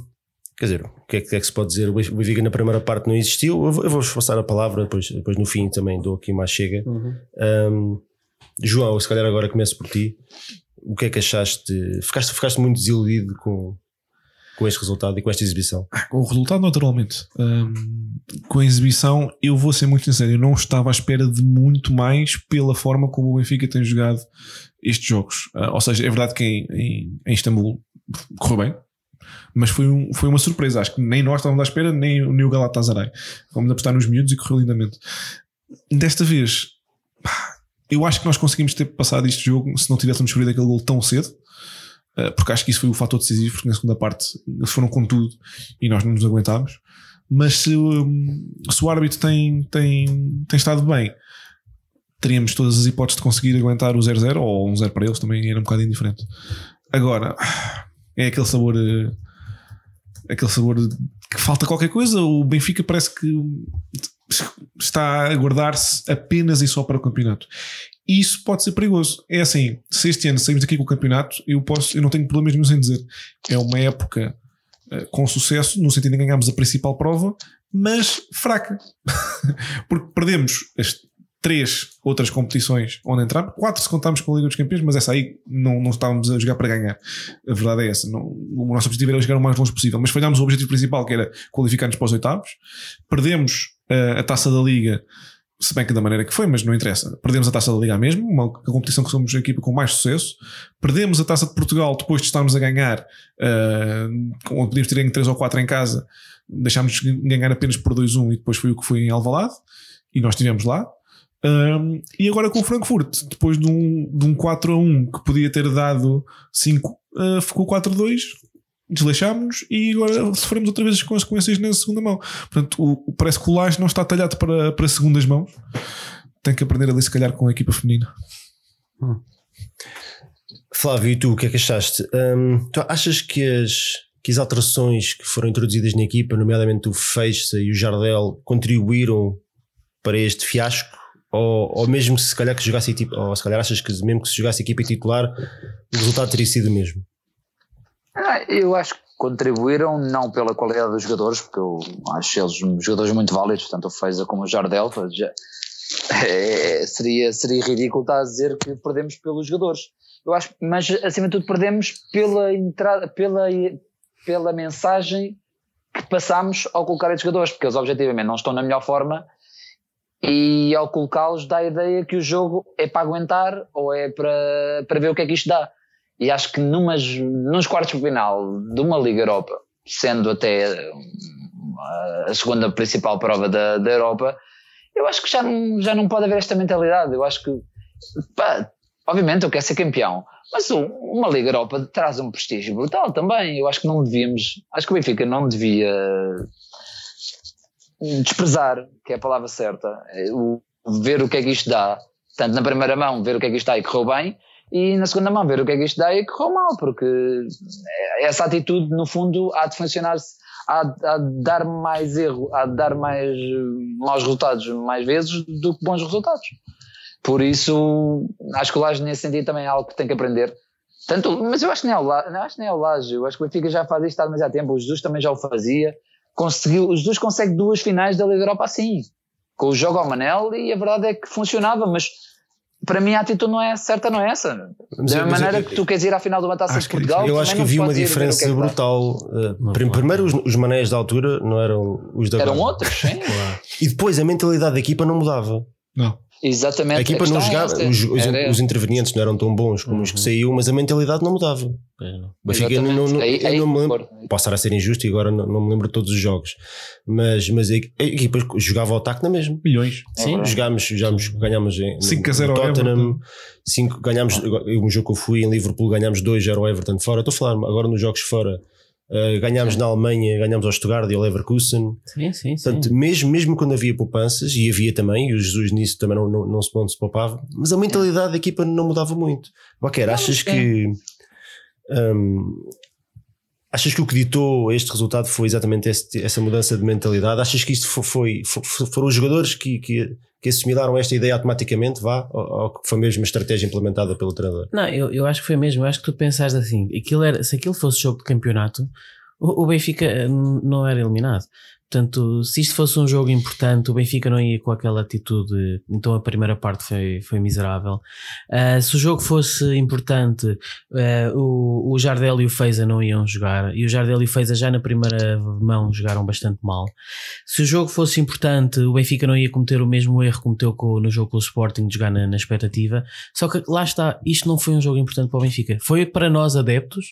quer dizer, o que, é, que é que se pode dizer? O Benfica na primeira parte não existiu. Eu, eu vou-vos passar a palavra, depois, depois no fim também dou aqui mais chega. Uhum. Um, João, se calhar agora começo por ti. O que é que achaste? Ficaste, ficaste muito desiludido com, com este resultado e com esta exibição? Ah, com o resultado, naturalmente. Um, com a exibição, eu vou ser muito sincero, eu não estava à espera de muito mais pela forma como o Benfica tem jogado estes jogos. Uh, ou seja, é verdade que em, em, em Istambul correu bem, mas foi, um, foi uma surpresa. Acho que nem nós estávamos à espera, nem, nem o Galatasaray. Fomos apostar nos miúdos e correu lindamente. Desta vez, eu acho que nós conseguimos ter passado este jogo se não tivéssemos sofrido aquele gol tão cedo. Eh, porque acho que isso foi o fator decisivo, porque na segunda parte eles foram com tudo e nós não nos aguentámos. Mas se, hum, se o árbitro tem, tem, tem estado bem, teríamos todas as hipóteses de conseguir aguentar o 0-0 ou um 0 para eles também era um bocado indiferente. Agora, é aquele sabor. Eh, aquele sabor que falta qualquer coisa. O Benfica parece que está a guardar-se apenas e só para o campeonato. E isso pode ser perigoso. É assim, se este ano saímos aqui com o campeonato, eu, posso, eu não tenho problemas nenhum em dizer. É uma época uh, com sucesso, no sentido de ganharmos a principal prova, mas fraca. Porque perdemos as três outras competições onde entramos, quatro se contarmos com a Liga dos Campeões, mas essa aí não, não estávamos a jogar para ganhar. A verdade é essa. Não, o nosso objetivo era chegar o mais longe possível, mas falhámos o objetivo principal, que era qualificar-nos para os oitavos. Perdemos uh, a taça da Liga se bem que da maneira que foi, mas não interessa. Perdemos a taça da Liga mesmo, uma competição que somos a equipa com mais sucesso. Perdemos a taça de Portugal depois de estarmos a ganhar, uh, onde podíamos ter ganho 3 ou 4 em casa, deixámos de ganhar apenas por 2-1 e depois foi o que foi em Alvalade, e nós estivemos lá. Um, eh, e agora com o Frankfurt, depois de um, de um 4 a 1 que podia ter dado 5, uh, ficou 4 a 2, desleixámos-nos e agora sofremos outra vez as consequências na segunda mão. Portanto, o, parece que o laje não está talhado para, para segundas mãos. Tem que aprender ali, se calhar, com a equipa feminina. Hum. Flávio, e tu, o que é que achaste? Hum, tu achas que as, que as alterações que foram introduzidas na equipa, nomeadamente o Feixa e o Jardel, contribuíram para este fiasco? Ou, ou mesmo se calhar que jogasse ou se calhar achas que mesmo que se jogasse a equipa titular, o resultado teria sido o mesmo? Ah, eu acho que contribuíram não pela qualidade dos jogadores, porque eu acho eles jogadores muito válidos, tanto o Feiza como o Jardel. Já, é, seria, seria ridículo estar a dizer que perdemos pelos jogadores. Eu acho, mas acima de tudo perdemos pela entrada, pela, pela mensagem que passamos ao colocar esses jogadores, porque eles objetivamente não estão na melhor forma e ao colocá-los dá a ideia que o jogo é para aguentar ou é para, para ver o que é que isto dá. E acho que numas, nos quartos de final de uma Liga Europa, sendo até a segunda principal prova da, da Europa, eu acho que já não, já não pode haver esta mentalidade. Eu acho que, pá, obviamente eu quero ser campeão, mas uma Liga Europa traz um prestígio brutal também. Eu acho que não devíamos, acho que o Benfica não devia desprezar, que é a palavra certa, o, ver o que é que isto dá, tanto na primeira mão, ver o que é que isto dá e correu bem, e na segunda mão ver o que é que isto dá e correu mal, porque essa atitude, no fundo, há de funcionar-se, há, há, de dar mais erro, há de dar mais maus resultados mais vezes do que bons resultados. Por isso, acho que o Laje nesse sentido também é algo que tem que aprender. Tanto, mas eu acho que nem é o Laje, acho que nem é o Laje, eu acho que o Benfica já faz isto há demasiado tempo, o Jesus também já o fazia, conseguiu, os dois conseguem duas finais da Liga Europa assim, com o jogo ao Manel e a verdade é que funcionava, mas para mim a atitude não é certa, não é essa. Da mesma maneira que tu queres ir à final de uma taça de Portugal. Eu acho que havia uma diferença é brutal. Uh, primeiro, os, os manéis da altura não eram os da Eram agora. outros, sim. e depois a mentalidade da equipa não mudava. Não. Exatamente. A equipa a não é jogava, os, os, Era- os intervenientes não eram tão bons como os que Uhum. saiu, mas a mentalidade não mudava. É, Benfica não, não, Aí- eu aí não me lembro, posso estar a ser injusto e agora não, não me lembro de todos os jogos, mas, mas a, equipa jogava ao ataque na mesma. Milhões. Sim, Jogámos, jogámos, ganhámos em 5 a 0 no ao Tottenham, Everton. cinco, ganhámos, um jogo que eu fui em Liverpool, ganhámos 2 0 ao Everton fora. Estou a falar agora nos jogos fora. Uh, ganhámos na Alemanha, ganhámos ao Stuttgart e ao Leverkusen. sim, sim. sim. Portanto, mesmo, mesmo quando havia poupanças, e havia também, e o Jesus nisso também não, não, não, se, não se poupava, mas a mentalidade da equipa não mudava muito. Qualquer, achas que. hum, achas que o que ditou este resultado foi exatamente este- essa mudança de mentalidade? Achas que isto fo- foi, fo- fo- foram os jogadores que, que, que assimilaram esta ideia automaticamente, vá? Ou, ou foi mesmo uma estratégia implementada pelo treinador? Não, eu, eu acho que foi mesmo. Eu acho que tu pensaste assim: aquilo era, se aquilo fosse jogo de campeonato, o, o Benfica eh, não era eliminado. Portanto, se isto fosse um jogo importante, o Benfica não ia com aquela atitude. Então a primeira parte foi, foi miserável. Ah, se o jogo fosse importante, ah, o, o Jardel e o Feiza não iam jogar. E o Jardel e o Feiza já na primeira mão jogaram bastante mal. Se o jogo fosse importante, o Benfica não ia cometer o mesmo erro que cometeu com- no jogo com o Sporting de jogar na, na expectativa. Só que lá está, isto não foi um jogo importante para o Benfica. Foi para nós adeptos,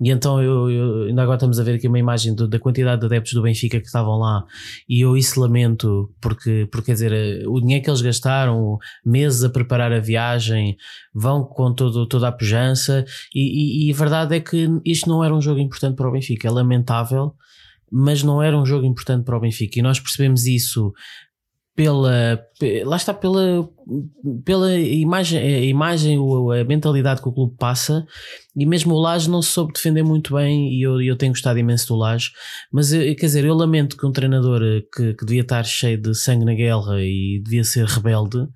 e então eu, eu- ainda agora estamos a ver aqui uma imagem do- da quantidade de adeptos do Benfica que estavam lá, e eu isso lamento, porque, porque quer dizer, o dinheiro que eles gastaram, meses a preparar a viagem, vão com todo, toda a pujança, e, e- e a verdade é que isto não era um jogo importante para o Benfica. É lamentável, mas não era um jogo importante para o Benfica, e nós percebemos isso pela pe- lá está pela pela imagem a imagem a mentalidade que o clube passa e mesmo o Laje não se soube defender muito bem e eu, eu tenho gostado imenso do Laje mas eu- quer dizer eu lamento que um treinador eh, que, que devia estar cheio de sangue na guerra e devia ser rebelde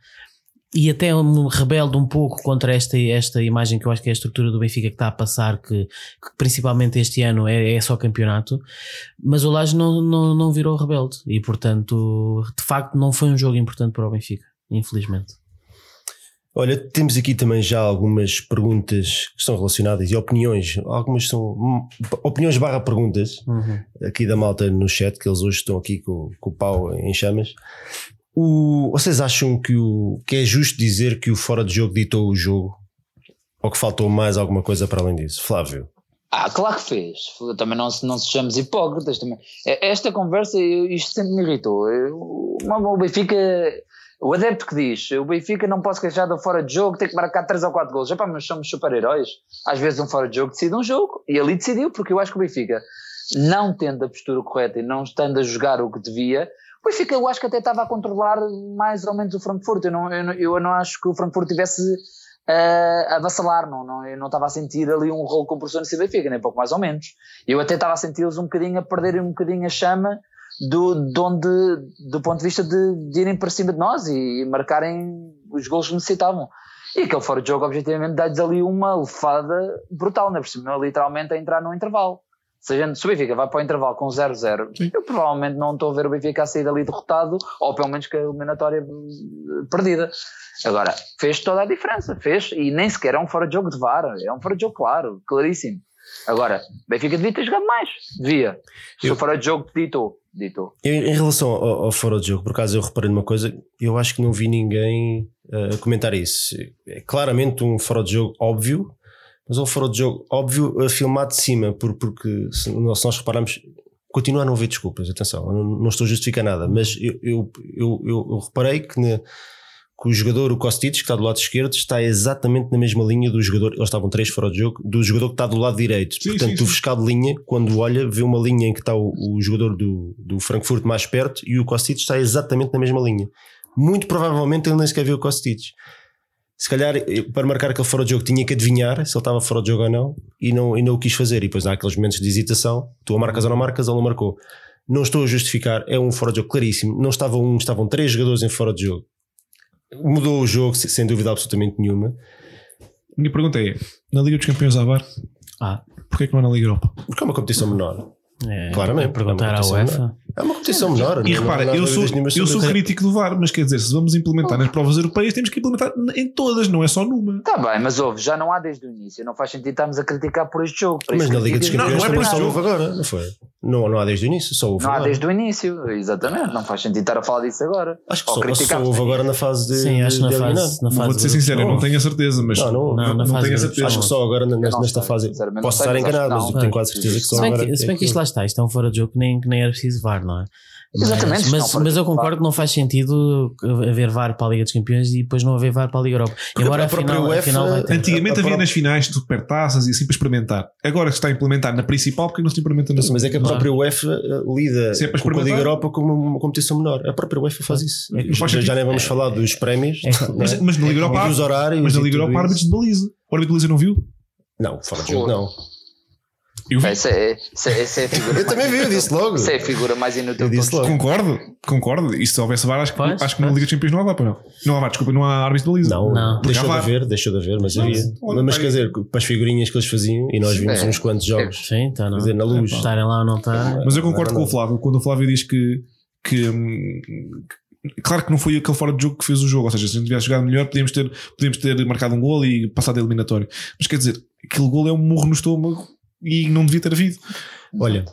e até um rebelde um pouco contra esta, esta imagem que eu acho que é a estrutura do Benfica que está a passar, que, que principalmente este ano é, é só campeonato, mas o Laje não, não, não virou rebelde e portanto, de facto, não foi um jogo importante para o Benfica, infelizmente. Olha, temos aqui também já algumas perguntas que estão relacionadas e opiniões. Algumas são hum, opiniões barra perguntas aqui da malta no chat, que eles hoje estão aqui com, com o pau em chamas. O, vocês acham que, o, que é justo dizer que o fora de jogo ditou o jogo? Ou que faltou mais alguma coisa para além disso? Flávio. Ah, claro que fez. Também não, não sejamos hipócritas. Também. É- Esta conversa, isto sempre me irritou. O Benfica, o adepto que diz, o Benfica não pode queixar do fora de jogo, tem que marcar 3 ou 4 gols. Epá, mas somos super-heróis. Às vezes um fora de jogo decide um jogo. E ali decidiu, porque eu acho que o Benfica, não tendo a postura correta e não estando a jogar o que devia, o Benfica eu acho que até estava a controlar mais ou menos o Frankfurt. Eu não, eu não, eu não acho que o Frankfurt tivesse a avassalar, não, não, eu não estava a sentir ali um rolo compressor no Benfica, nem pouco mais ou menos. Eu até estava a senti-los um bocadinho a perderem um bocadinho a chama do, de onde, do ponto de vista de, de irem para cima de nós e, e marcarem os gols que necessitavam. E aquele fora de jogo, objetivamente, dá-lhes ali uma lefada brutal, né? por cima, literalmente a entrar no intervalo. Se, a gente, se o Benfica vai para o intervalo com 0-0, eu provavelmente não estou a ver o Benfica a sair dali derrotado, ou pelo menos com a eliminatória eh, perdida. Agora, fez toda a diferença, fez, e nem sequer é um fora de jogo de VAR, é um fora de jogo claro, claríssimo. Agora, Benfica devia ter jogado mais, devia. Se eu, o fora de jogo ditou, ditou. Em, em relação ao, ao, fora de jogo, por acaso eu reparei numa coisa, eu acho que não vi ninguém uh, comentar isso. É claramente um fora de jogo óbvio, mas um fora de jogo óbvio uh, filmado de cima, por, porque se, se nós repararmos, continua a não haver desculpas, atenção, não, não, estou a justificar nada, mas eu, eu, eu, eu reparei que na, que o jogador, o Kostic, que está do lado esquerdo, está exatamente na mesma linha do jogador, eles estavam três fora de jogo, do jogador que está do lado direito. Sim, Portanto, sim, o fiscal de linha, quando olha, vê uma linha em que está o, o jogador do, do Frankfurt mais perto e o Kostic está exatamente na mesma linha. Muito provavelmente ele nem sequer viu o Kostic. Se calhar, para marcar aquele fora de jogo, tinha que adivinhar se ele estava fora de jogo ou não e não, e não o quis fazer. E depois há aqueles momentos de hesitação: tu a marcas ou não marcas, ele não marcou. Não estou a justificar, é um fora de jogo claríssimo. Não estava um, estavam três jogadores em fora de jogo mudou o jogo sem dúvida absolutamente nenhuma. Minha pergunta é: na Liga dos Campeões à VAR, ah. porquê que não é na Liga Europa? Porque é uma competição menor. É, Claramente. Perguntar é à UEFA. Menor. É uma competição menor. E repara, eu sou, eu sou crítico do VAR, mas quer dizer, se vamos implementar nas provas europeias, temos que implementar em todas, não é só numa. Está bem, mas houve, já não há desde o início. Não faz sentido estarmos a criticar por este jogo. Mas na Liga dos Campeões não, não é só houve agora, não foi? Não, não há desde o início, só houve Não há desde o início, exatamente. Não faz sentido estar a falar disso agora. Acho que só, só houve agora na fase de. Sim, acho que na fase. Na fase Vou ser sincero, eu não tenho a certeza, mas. Não, não, não, não tenho a certeza. Acho que só agora nesta fase. Posso estar enganado, mas tenho quase certeza que só agora. Se bem que isto lá está, isto é um fora de jogo que nem era preciso VAR, não é? Exatamente. Mas, mas, mas eu concordo que não faz sentido haver VAR para a Liga dos Campeões e depois não haver VAR para a Liga Europa. Porque Embora a, própria final, UEFA, final Antigamente havia nas finais de supertaças e assim para experimentar. Agora que está a implementar na principal, porque não se implementa na segunda? Mas é que a própria claro. UEFA uh, lida é com a Liga Europa como uma competição menor. A própria UEFA faz isso. É já, já nem vamos é. falar dos prémios. É. Mas, mas, na Liga Europa, dos horários mas na Liga Europa, árbitros de baliza. O árbitro de baliza não viu? Não, fora de jogo não. Eu vi. Essa é, essa, essa é a figura. eu também vi, eu disse logo. Essa é a figura mais inútil. logo. Concordo, concordo. E se houvesse VAR, acho, pois, acho que na Liga dos Campeões não há VAR, não. Não há VAR, desculpa, não há árbitro de baliza. Não, não. deixou de haver, deixou de haver, mas havia. Mas quer dizer, para as figurinhas que eles faziam, e nós vimos é. uns quantos jogos. Sim, tá, não. Dizer, na luz. É, estarem lá ou não estar. Mas eu concordo com o Flávio, quando o Flávio diz que. que Claro que não foi aquele fora de jogo que fez o jogo, ou seja, se a gente tivesse jogado melhor, podíamos ter, podíamos ter marcado um gol e passado a eliminatório. Mas quer dizer, aquele gol é um murro no estômago e não devia ter havido. Olha,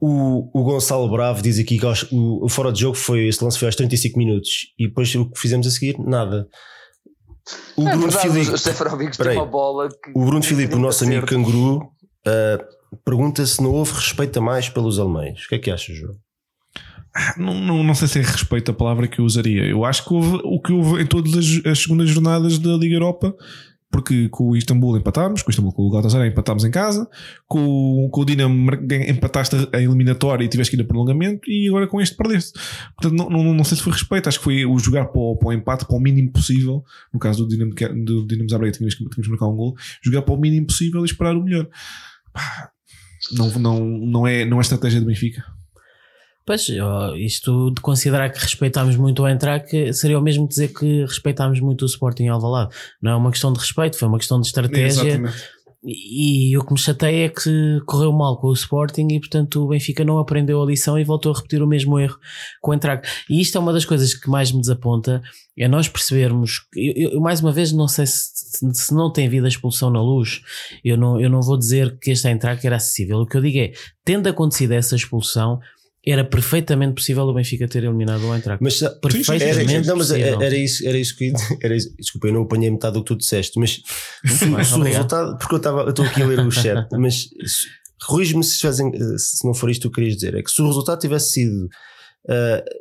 o, o Gonçalo Bravo diz aqui que o, o fora de jogo foi esse lance foi aos 35 minutos e depois o que fizemos a seguir, nada. O é Bruno Filipe, o, Bruno Filipe, o nosso amigo canguru, uh, pergunta se não houve respeito a mais pelos alemães. O que é que achas, João? Não, não, não sei se é respeito a palavra que eu usaria. Eu acho que houve o que houve em todas as, as segundas jornadas da Liga Europa porque com o Istambul empatámos, com o Istambul, com o Galatasaray empatámos em casa, com, com o Dinamo empataste a eliminatória e tiveste que ir a prolongamento e agora com este perdeste. Portanto, não, não, não sei se foi respeito, acho que foi o jogar para o, para o empate, para o mínimo possível, no caso do Dinamo, do Dinamo Zagreb tínhamos, tínhamos marcar um gol, jogar para o mínimo possível e esperar o melhor. Não, não, não, é, não é estratégia do Benfica. Pois, isto de considerar que respeitámos muito o Entraque seria o mesmo dizer que respeitámos muito o Sporting Alvalade. Não é uma questão de respeito, foi uma questão de estratégia. Exatamente. E, e o que me chateia é que correu mal com o Sporting e, portanto, o Benfica não aprendeu a lição e voltou a repetir o mesmo erro com o Entraque. E isto é uma das coisas que mais me desaponta, é nós percebermos. Eu, eu mais uma vez, não sei se, se não tem havido a expulsão na luz, eu não, eu não vou dizer que este Entraque era acessível. O que eu digo é, tendo acontecido essa expulsão, era perfeitamente possível o Benfica ter eliminado o Eintracht. Mas perfeitamente era, não, mas era, era, isso, era isso que era isso, desculpa, eu não apanhei metade do que tu disseste, mas se, mais, o resultado, porque eu estava, eu estou aqui a ler o chat, mas corrige-me se, se não for isto que tu querias dizer, é que se o resultado tivesse sido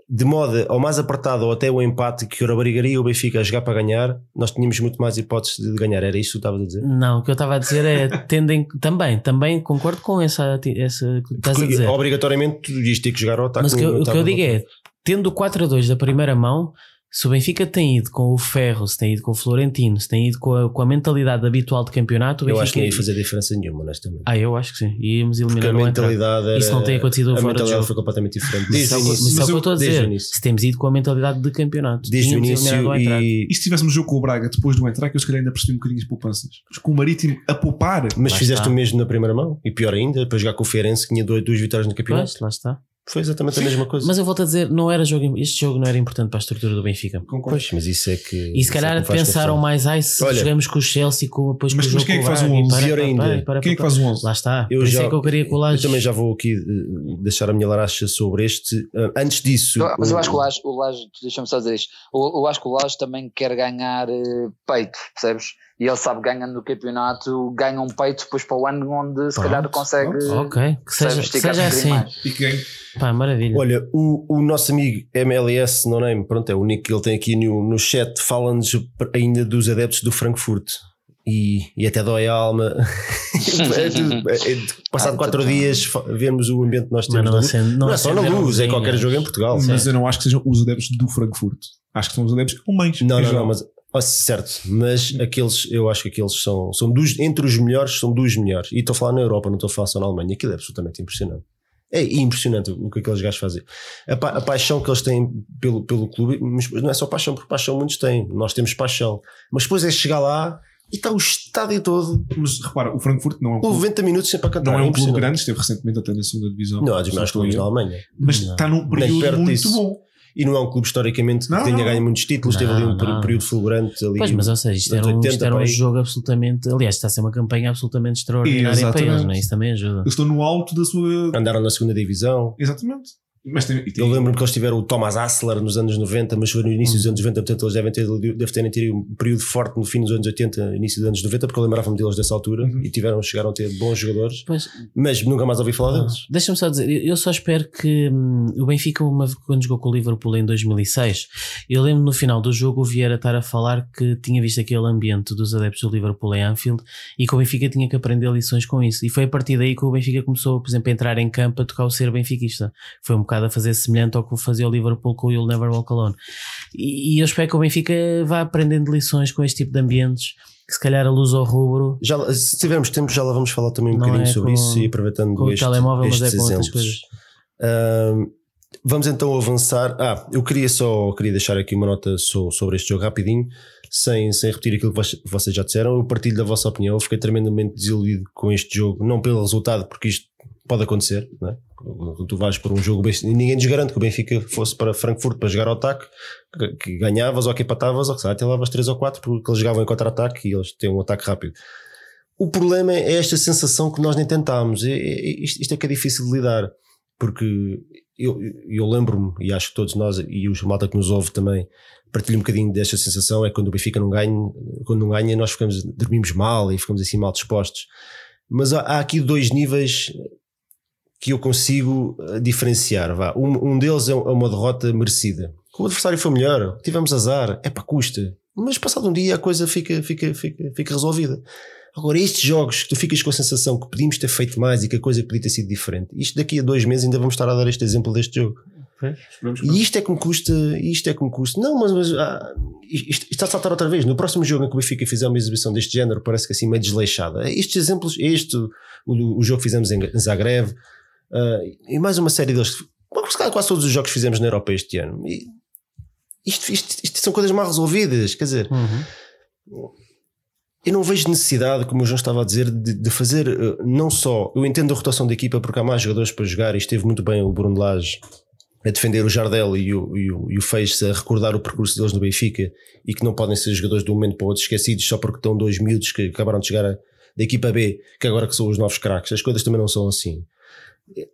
de modo ao mais apertado ou até o empate que obrigaria o Benfica a jogar para ganhar, nós tínhamos muito mais hipóteses de ganhar. Era isso que tu estavas a dizer? Não, o que eu estava a dizer é tendem também, também concordo com essa, essa que estás a dizer. Obrigatoriamente tu ias ter que jogar ao ataque. Mas o que, eu, o que eu digo é, tendo o 4 a 2 da primeira mão, Se o Benfica tem ido com o Ferro, se tem ido com o Florentino, se tem ido com a, com a mentalidade habitual de campeonato, o Eu Benfica. acho que não ia fazer diferença nenhuma, honestamente. Ah, eu acho que sim. Íamos Porque eliminar a o Eintracht. mentalidade era, Isso não tem acontecido A fora de mentalidade jogo. foi completamente diferente. Mas Desde que- início. mas é o que eu estou a desde o dizer. início. Se temos ido com a mentalidade de campeonato, Desde o início Eintracht. e... E se tivéssemos um jogo com o Braga depois do entrar, que eu se calhar ainda percebi um bocadinho as poupanças. Mas com o Marítimo a poupar. Mas Lá fizeste está. o mesmo na primeira mão e pior ainda, depois jogar com o Feirense que tinha duas, duas vitórias no campeonato. Pois, lá está. Foi exatamente a mesma coisa. Mas eu volto a dizer, não era jogo, este jogo não era importante para a estrutura do Benfica. Concordo. Pois, mas isso é que. E se é calhar pensaram mais, ai, se Olha, jogamos com o Chelsea, com, depois mas- com o mas jogo quem é que faz o Braga, e 11? para, ainda. para, para, Quem é que faz o 11? Lá está. Eu já- é que eu queria que o Eu também já vou aqui eh, deixar a minha laracha sobre este. Ah, Antes disso. Mas eu acho que o Laje, o Laje deixa-me só dizer isto, eu, acho que o Laje também quer ganhar eh, peito, percebes? E ele sabe ganhando no campeonato, ganha um peito depois para o ano onde se calhar Pronto. consegue Ok, que seja, que seja um assim. E. Pá, maravilha. Olha, o, o nosso amigo MLS, não name, pronto, é o único que ele tem aqui no, no chat, fala-nos ainda dos adeptos do Frankfurt. E, e até dói a alma. É é- é- passado Ah, quatro dias, vermos o ambiente que nós Mas temos. não, na luz. acende, não é só na luz, é qualquer jogo em Portugal. Mas eu não acho que sejam os adeptos do Frankfurt. Acho que são os adeptos alemães. Não, não, não, mas ó, certo, mas aqueles, eu acho que aqueles são, são dos, entre os melhores, são dos melhores. E estou a falar na Europa, não estou a falar só na Alemanha. Aquilo é absolutamente impressionante. É impressionante o que aqueles gajos fazem. A, pa- a paixão que eles têm pelo, pelo clube, mas não é só paixão, porque paixão muitos têm. Nós temos paixão. Mas depois é chegar lá e está o estádio todo, Mas repara, o Frankfurt não é um clube, 90 minutos sempre a cantar. não é um clube impressionante. grande, esteve recentemente até na segunda divisão. Não, há dos melhores clubes a na erro. Alemanha. Mas Não. está num período muito disso. bom. E não é um clube historicamente que Não, tenha não. ganho muitos títulos, teve ali um Não, não. período fulgurante ali. Pois, mas ou seja, isto era um, 80 isto era um para jogo absolutamente. Aliás, está a ser uma campanha absolutamente extraordinária para Exatamente. eles, não é? Isso também ajuda. Eles estão no alto da sua. Andaram na segunda divisão. Exatamente. Mas tem, tem- Eu lembro-me que eles tiveram o Thomas Assler nos anos 90, mas foi no início dos anos 90, portanto eles devem ter, devem terem tido um período forte no fim dos anos 80, início dos anos 90, porque eu lembrava-me deles dessa altura Uhum. e tiveram, chegaram a ter bons jogadores, Pois, mas nunca mais ouvi falar deles. Deixa-me só dizer, eu eu só espero que hum, o Benfica, uma, quando jogou com o Liverpool em 2006, eu lembro no final do jogo o Vieira estar a falar que tinha visto aquele ambiente dos adeptos do Liverpool em Anfield e que o Benfica tinha que aprender lições com isso. E foi a partir daí que o Benfica começou, por exemplo, a entrar em campo a tocar o ser benfiquista. Foi um bocado a fazer semelhante ao que fazia o Liverpool com o You'll Never Walk Alone. E, e eu espero que o Benfica vá aprendendo lições com este tipo de ambientes, que se calhar a luz ao rubro Já, se tivermos tempo, já lá vamos falar também um Não bocadinho é sobre com- isso e aproveitando com o este, telemóvel, mas estes é com coisas. Vamos então avançar. Ah, eu queria só queria deixar aqui uma nota so- sobre este jogo rapidinho, sem, sem repetir aquilo que vocês já disseram. Eu partilho da vossa opinião. Eu fiquei tremendamente desiludido com este jogo, não pelo resultado, porque isto pode acontecer, não é? Quando Tu vais por um jogo, ninguém nos garante que o Benfica fosse para Frankfurt para jogar ao ataque, que- ganhavas ou que empatavas, ou que até levavas 3 ou 4, porque eles jogavam em contra-ataque e eles têm um ataque rápido. O problema é esta sensação que nós nem tentámos. Isto é que é difícil de lidar, porque eu, eu lembro-me, e acho que todos nós, e os malta que nos ouve também, partilham um bocadinho desta sensação. É quando o Benfica não ganha, quando não ganha, nós ficamos, dormimos mal e ficamos assim mal dispostos. Mas há, há aqui dois níveis que eu consigo eh, diferenciar. Vá. Um, um deles é uma derrota merecida. O adversário foi melhor, tivemos azar, é para custa. Mas passado um dia a coisa fica, fica, fica, fica resolvida. Agora, estes jogos que tu ficas com a sensação que podíamos ter feito mais e que a coisa podia ter sido diferente, isto daqui a dois meses ainda vamos estar a dar este exemplo deste jogo. E isto é que me custa, isto é que me custa. Não, mas, mas ah, isto, isto está a saltar outra vez. No próximo jogo em que o Benfica fizer uma exibição deste género, parece que assim meio desleixada. Estes exemplos, este, o, o jogo que fizemos em Zagreb, ah, e mais uma série deles. Quase todos os jogos que fizemos na Europa este ano. E isto, isto, isto são coisas mal resolvidas. Quer dizer, Uhum. eu não vejo necessidade, como o João estava a dizer, de, de fazer eh, não só. Eu entendo a rotação da equipa porque há mais jogadores para jogar e esteve muito bem o Bruno Lage a defender o Jardel e o, e o, e o a recordar o percurso deles no Benfica e que não podem ser jogadores de um momento para o outro esquecidos só porque estão dois miúdos que acabaram de chegar a- da equipa B, que agora que são os novos craques. As coisas também não são assim.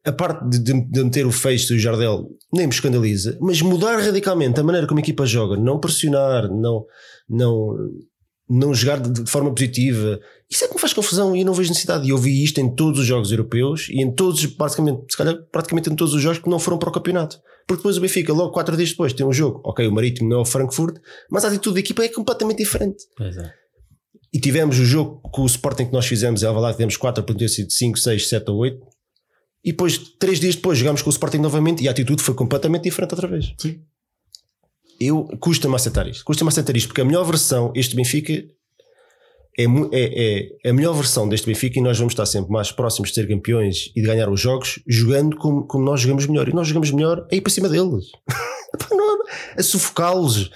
A parte de, de, meter o Feixe e o Jardel nem me escandaliza, mas mudar radicalmente a maneira como a equipa joga, não pressionar, não, não, não jogar de, de forma positiva. Isso é que me faz confusão e eu não vejo necessidade. E eu vi isto em todos os jogos europeus e em todos, praticamente, se calhar, praticamente em todos os jogos que não foram para o campeonato. Porque depois o Benfica, logo quatro dias depois, tem um jogo. Ok, o Marítimo não é o Frankfurt, mas a atitude da equipa é completamente diferente. Pois é. E tivemos o jogo com o Sporting que nós fizemos em Alvalade, tivemos 4, podia ter sido 5, 6, 7 ou 8. E depois, três dias depois, jogámos com o Sporting novamente e a atitude foi completamente diferente outra vez. Sim. eu custa-me aceitar isto. Custa-me aceitar isto, porque a melhor versão, este Benfica, é, mu- é, é a melhor versão deste Benfica e nós vamos estar sempre mais próximos de ser campeões e de ganhar os jogos jogando como, como nós jogamos melhor. E nós jogamos melhor é ir para cima deles. A sufocá-los.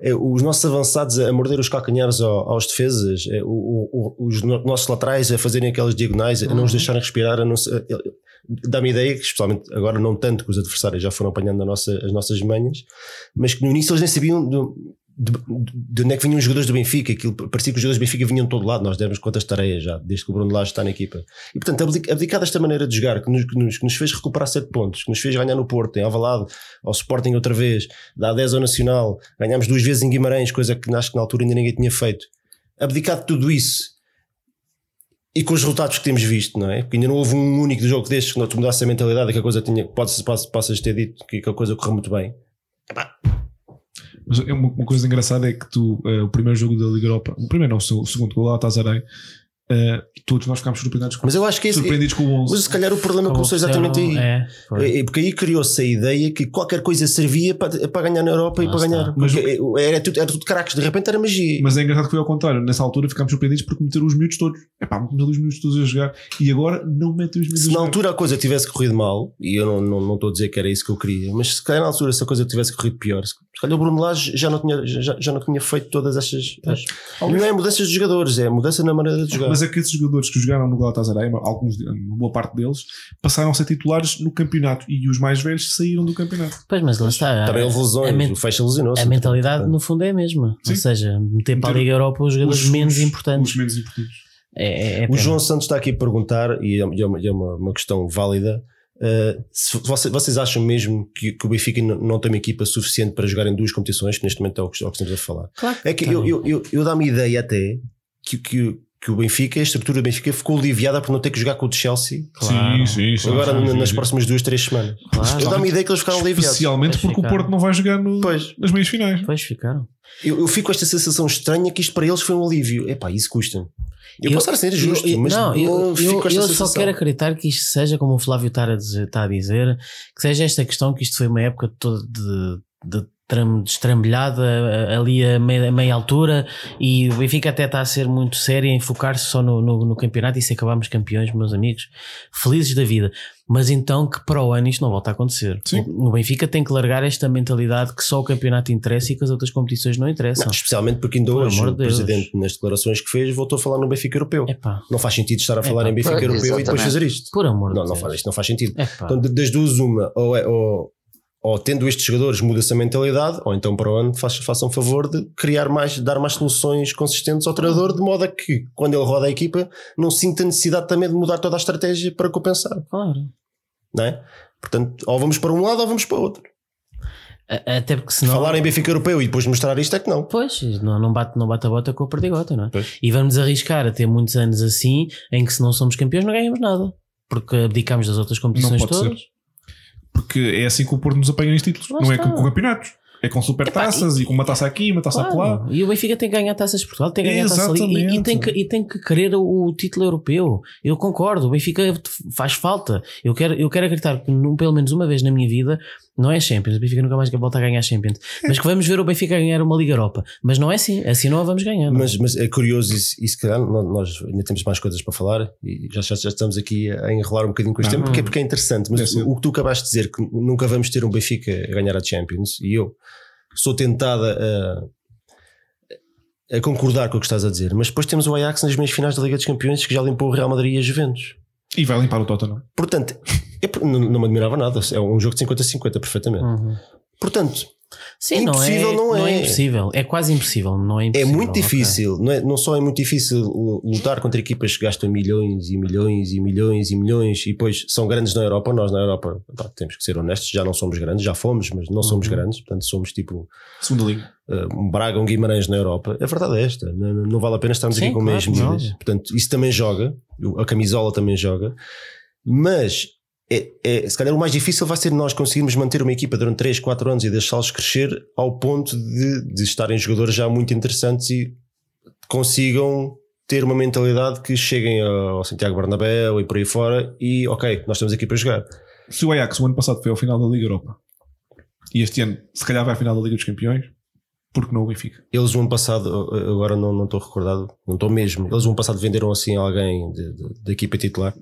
É, os nossos avançados a morder os calcanhares ao- aos defesas, é, os no- nossos laterais a fazerem aquelas diagonais, a não os deixarem respirar, a não dá-me ideia que, especialmente agora, não tanto que os adversários já foram apanhando nossa- as nossas manhas, mas que no início eles nem sabiam de, de onde é que vinham os jogadores do Benfica. Aquilo, parecia que os jogadores do Benfica vinham de todo lado. Nós demos quantas tareias já, desde que o Bruno Lage está na equipa. E portanto, abdic- abdicar desta maneira de jogar, que nos, que nos- que nos fez recuperar 7 pontos, que nos fez ganhar no Porto, em Alvalade, ao Sporting outra vez, dá 10 ao Nacional, ganhámos duas vezes em Guimarães, coisa que acho que na altura ainda ninguém tinha feito. Abdicar de tudo isso e com os resultados que temos visto, não é? Porque ainda não houve um único jogo destes que não te mudasse a mentalidade, que a coisa tinha, pode, pode, possas ter dito que a coisa correu muito bem. Mas é uma, coisa engraçada é que tu, eh, o primeiro jogo da Liga Europa, o primeiro não, o seu- o segundo eh, todos nós ficámos surpreendidos com, Mas eu acho que esse, surpreendidos com o 11. Mas se calhar o problema começou exatamente aí. É, foi. É, Porque aí criou-se a ideia que qualquer coisa servia para, para ganhar na Europa e para está. ganhar. Mas- era, tudo, era tudo craques, de repente era magia. Mas é engraçado que foi ao contrário. Nessa altura ficámos surpreendidos porque meteram os miúdos todos. É pá, meteram os miúdos todos a jogar e agora não metem os miúdos se a na altura a coisa tivesse corrido mal, e eu não, não, não estou a dizer que era isso que eu queria, mas se calhar na altura se a coisa tivesse corrido pior, calhar o Bruno Lage já não tinha, já, já não tinha feito todas estas. as- não é mudanças de jogadores, é mudança na maneira de jogar. Mas é que esses jogadores que jogaram no Galatasaray, alguns, uma boa parte deles, passaram a ser titulares no campeonato e os mais velhos saíram do campeonato. Pois, mas lá está. Também houve lesões, a men- o Fecha lesionou-se. A mentalidade, Portanto, no fundo, é a mesma. Sim. Ou seja, meter para a Liga Europa os jogadores Os- menos os- importantes. Os menos importantes. É, é, é O. João Santos está aqui a perguntar, e é, é uma, é uma- uma questão válida. Uh, se você- vocês acham mesmo que, que o Benfica n- não tem uma equipa suficiente para jogar em duas competições, que neste momento é o que, é o que estamos a falar? Claro É que eu, eu, eu, eu dá-me ideia até que, que, que o Benfica, a estrutura do Benfica, ficou aliviada por não ter que jogar com o de Chelsea Claro. sim, sim. agora sim, nas sim. próximas duas, três semanas. Claro. Eu dá-me ideia que eles ficaram aliviados. Especialmente porque o ficaram. Porto não vai jogar no- Pois. nas meias finais. Pois ficaram. Eu, eu fico com esta sensação estranha que isto para eles foi um alívio. Epá, isso custa. Eu, posso estar a ser justo, eu- mas não, eu, fico eu, com esta eu só quero acreditar que isto seja, como o Flávio está a dizer, está a dizer que seja esta questão que isto foi uma época toda de, de, tram- de estrambelhada eh, ali a meia, a meia altura e o Benfica até está a ser muito sério em focar-se só no, no, no campeonato e se acabarmos campeões, meus amigos, felizes da vida. Mas então que para o ano isto não volta a acontecer. Sim. O, Benfica tem que largar esta mentalidade que só o campeonato interessa e que as outras competições não interessam. Não, especialmente porque ainda Por hoje amor o de Deus. presidente, nas declarações que fez, voltou a falar no Benfica Europeu. Epá, Não faz sentido estar a falar Epá, em Benfica Europeu e depois exatamente. fazer isto. por amor Não, de não Deus. faz, isto não faz sentido. Epá. Então, das duas, uma, ou, é- ou, ou tendo estes jogadores muda-se a mentalidade, ou então para o ano façam favor de criar mais, dar mais soluções consistentes ao treinador, de modo a que quando ele roda a equipa não sinta necessidade também de mudar toda a estratégia para compensar, Claro. não é? Portanto, ou vamos para um lado ou vamos para o outro. Até porque senão. Falar em Benfica Europeu e depois mostrar isto é que não. Pois, não, não, bate, não bate a bota com a perdigota, não é? Pois. E vamos arriscar a ter muitos anos assim em que se não somos campeões não ganhamos nada. Porque abdicamos das outras competições Não pode todas. Porque é assim que o Porto nos apanha nos títulos. Lá não é está. com, com campeonatos. É com super taças e, com uma taça aqui, uma taça Claro. lá. E o Benfica tem que ganhar taças de Portugal, tem que ganhar taça ali e, e Exatamente. tem que, e tem que querer o, o título europeu. Eu concordo, o Benfica faz falta. Eu quero, eu quero acreditar que num- pelo menos uma vez na minha vida, não é Champions, o Benfica nunca mais volta a ganhar Champions, mas que vamos ver o Benfica ganhar uma Liga Europa. Mas não é assim, assim não a vamos ganhar. é? Mas, mas é curioso e, se- e se calhar nó- nós ainda temos mais coisas para falar e já, já, já estamos aqui a enrolar um bocadinho com este Ah. tema porque, é- porque é interessante. Mas o que tu acabaste de dizer que nunca vamos ter um Benfica a ganhar a Champions e eu sou tentada a, a concordar com o que estás a dizer, mas depois temos o Ajax nas meias finais da Liga dos Campeões que já limpou o Real Madrid e a Juventus. E vai limpar o Tottenham. Portanto, é por- não, não me admirava nada. É um jogo de 50-50 perfeitamente. Uhum. Portanto, Sim, não é, Impossível não é. impossível. É quase impossível, não é É impossível. muito ok. difícil, não, é, não só é muito difícil lutar contra equipas que gastam milhões e milhões e milhões e milhões e depois são grandes na Europa. Nós na Europa pá, temos que ser honestos, já não somos grandes, já fomos, mas não somos Uhum. grandes, portanto somos tipo Segunda liga. uh, um Braga, um Guimarães na Europa. A verdade é esta, não, não vale a pena estarmos Sim, aqui com claro, meias não. medidas. Portanto, isso também joga, a camisola também joga, mas é, é- se calhar o mais difícil vai ser nós conseguirmos manter uma equipa durante 3, 4 anos e deixá-los crescer ao ponto de, de estarem jogadores já muito interessantes e consigam ter uma mentalidade que cheguem ao Santiago Bernabéu e por aí fora e ok, nós estamos aqui para jogar. Se o Ajax o ano passado foi ao final da Liga Europa E este ano, se calhar, vai à final da Liga dos Campeões, porque não o Benfica. Eles o ano passado, agora não não estou recordado, não estou mesmo. Eles o ano passado venderam assim alguém da equipa titular.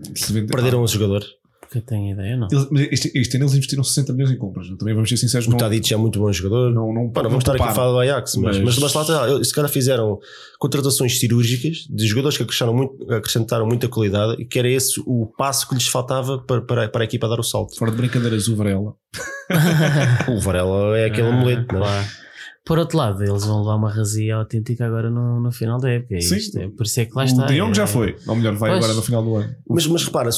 Perderam um jogador. Que eu tenho ideia, não. Eles- mas este, este ano eles investiram 60 milhões em compras. Também vamos ser sinceros, O não, Tadic é muito bom jogador. não, não, Pá, não vamos estar aqui a falar do Ajax, mas, Mas- mas, mas lá está, se calhar fizeram contratações cirúrgicas de jogadores que acrescentaram, muito, acrescentaram muita qualidade e que era esse o passo que lhes faltava para, para, para a equipa dar o salto. Fora de brincadeiras, o Varela. O Varela é aquele Ah, amuleto, não é? Por outro lado, eles vão levar uma razia autêntica agora no, no final da época. Sim. Isto é, por isso é que lá o está. De Jong é- já foi. Ou melhor, vai Pois. agora no final do ano. Mas, mas repara,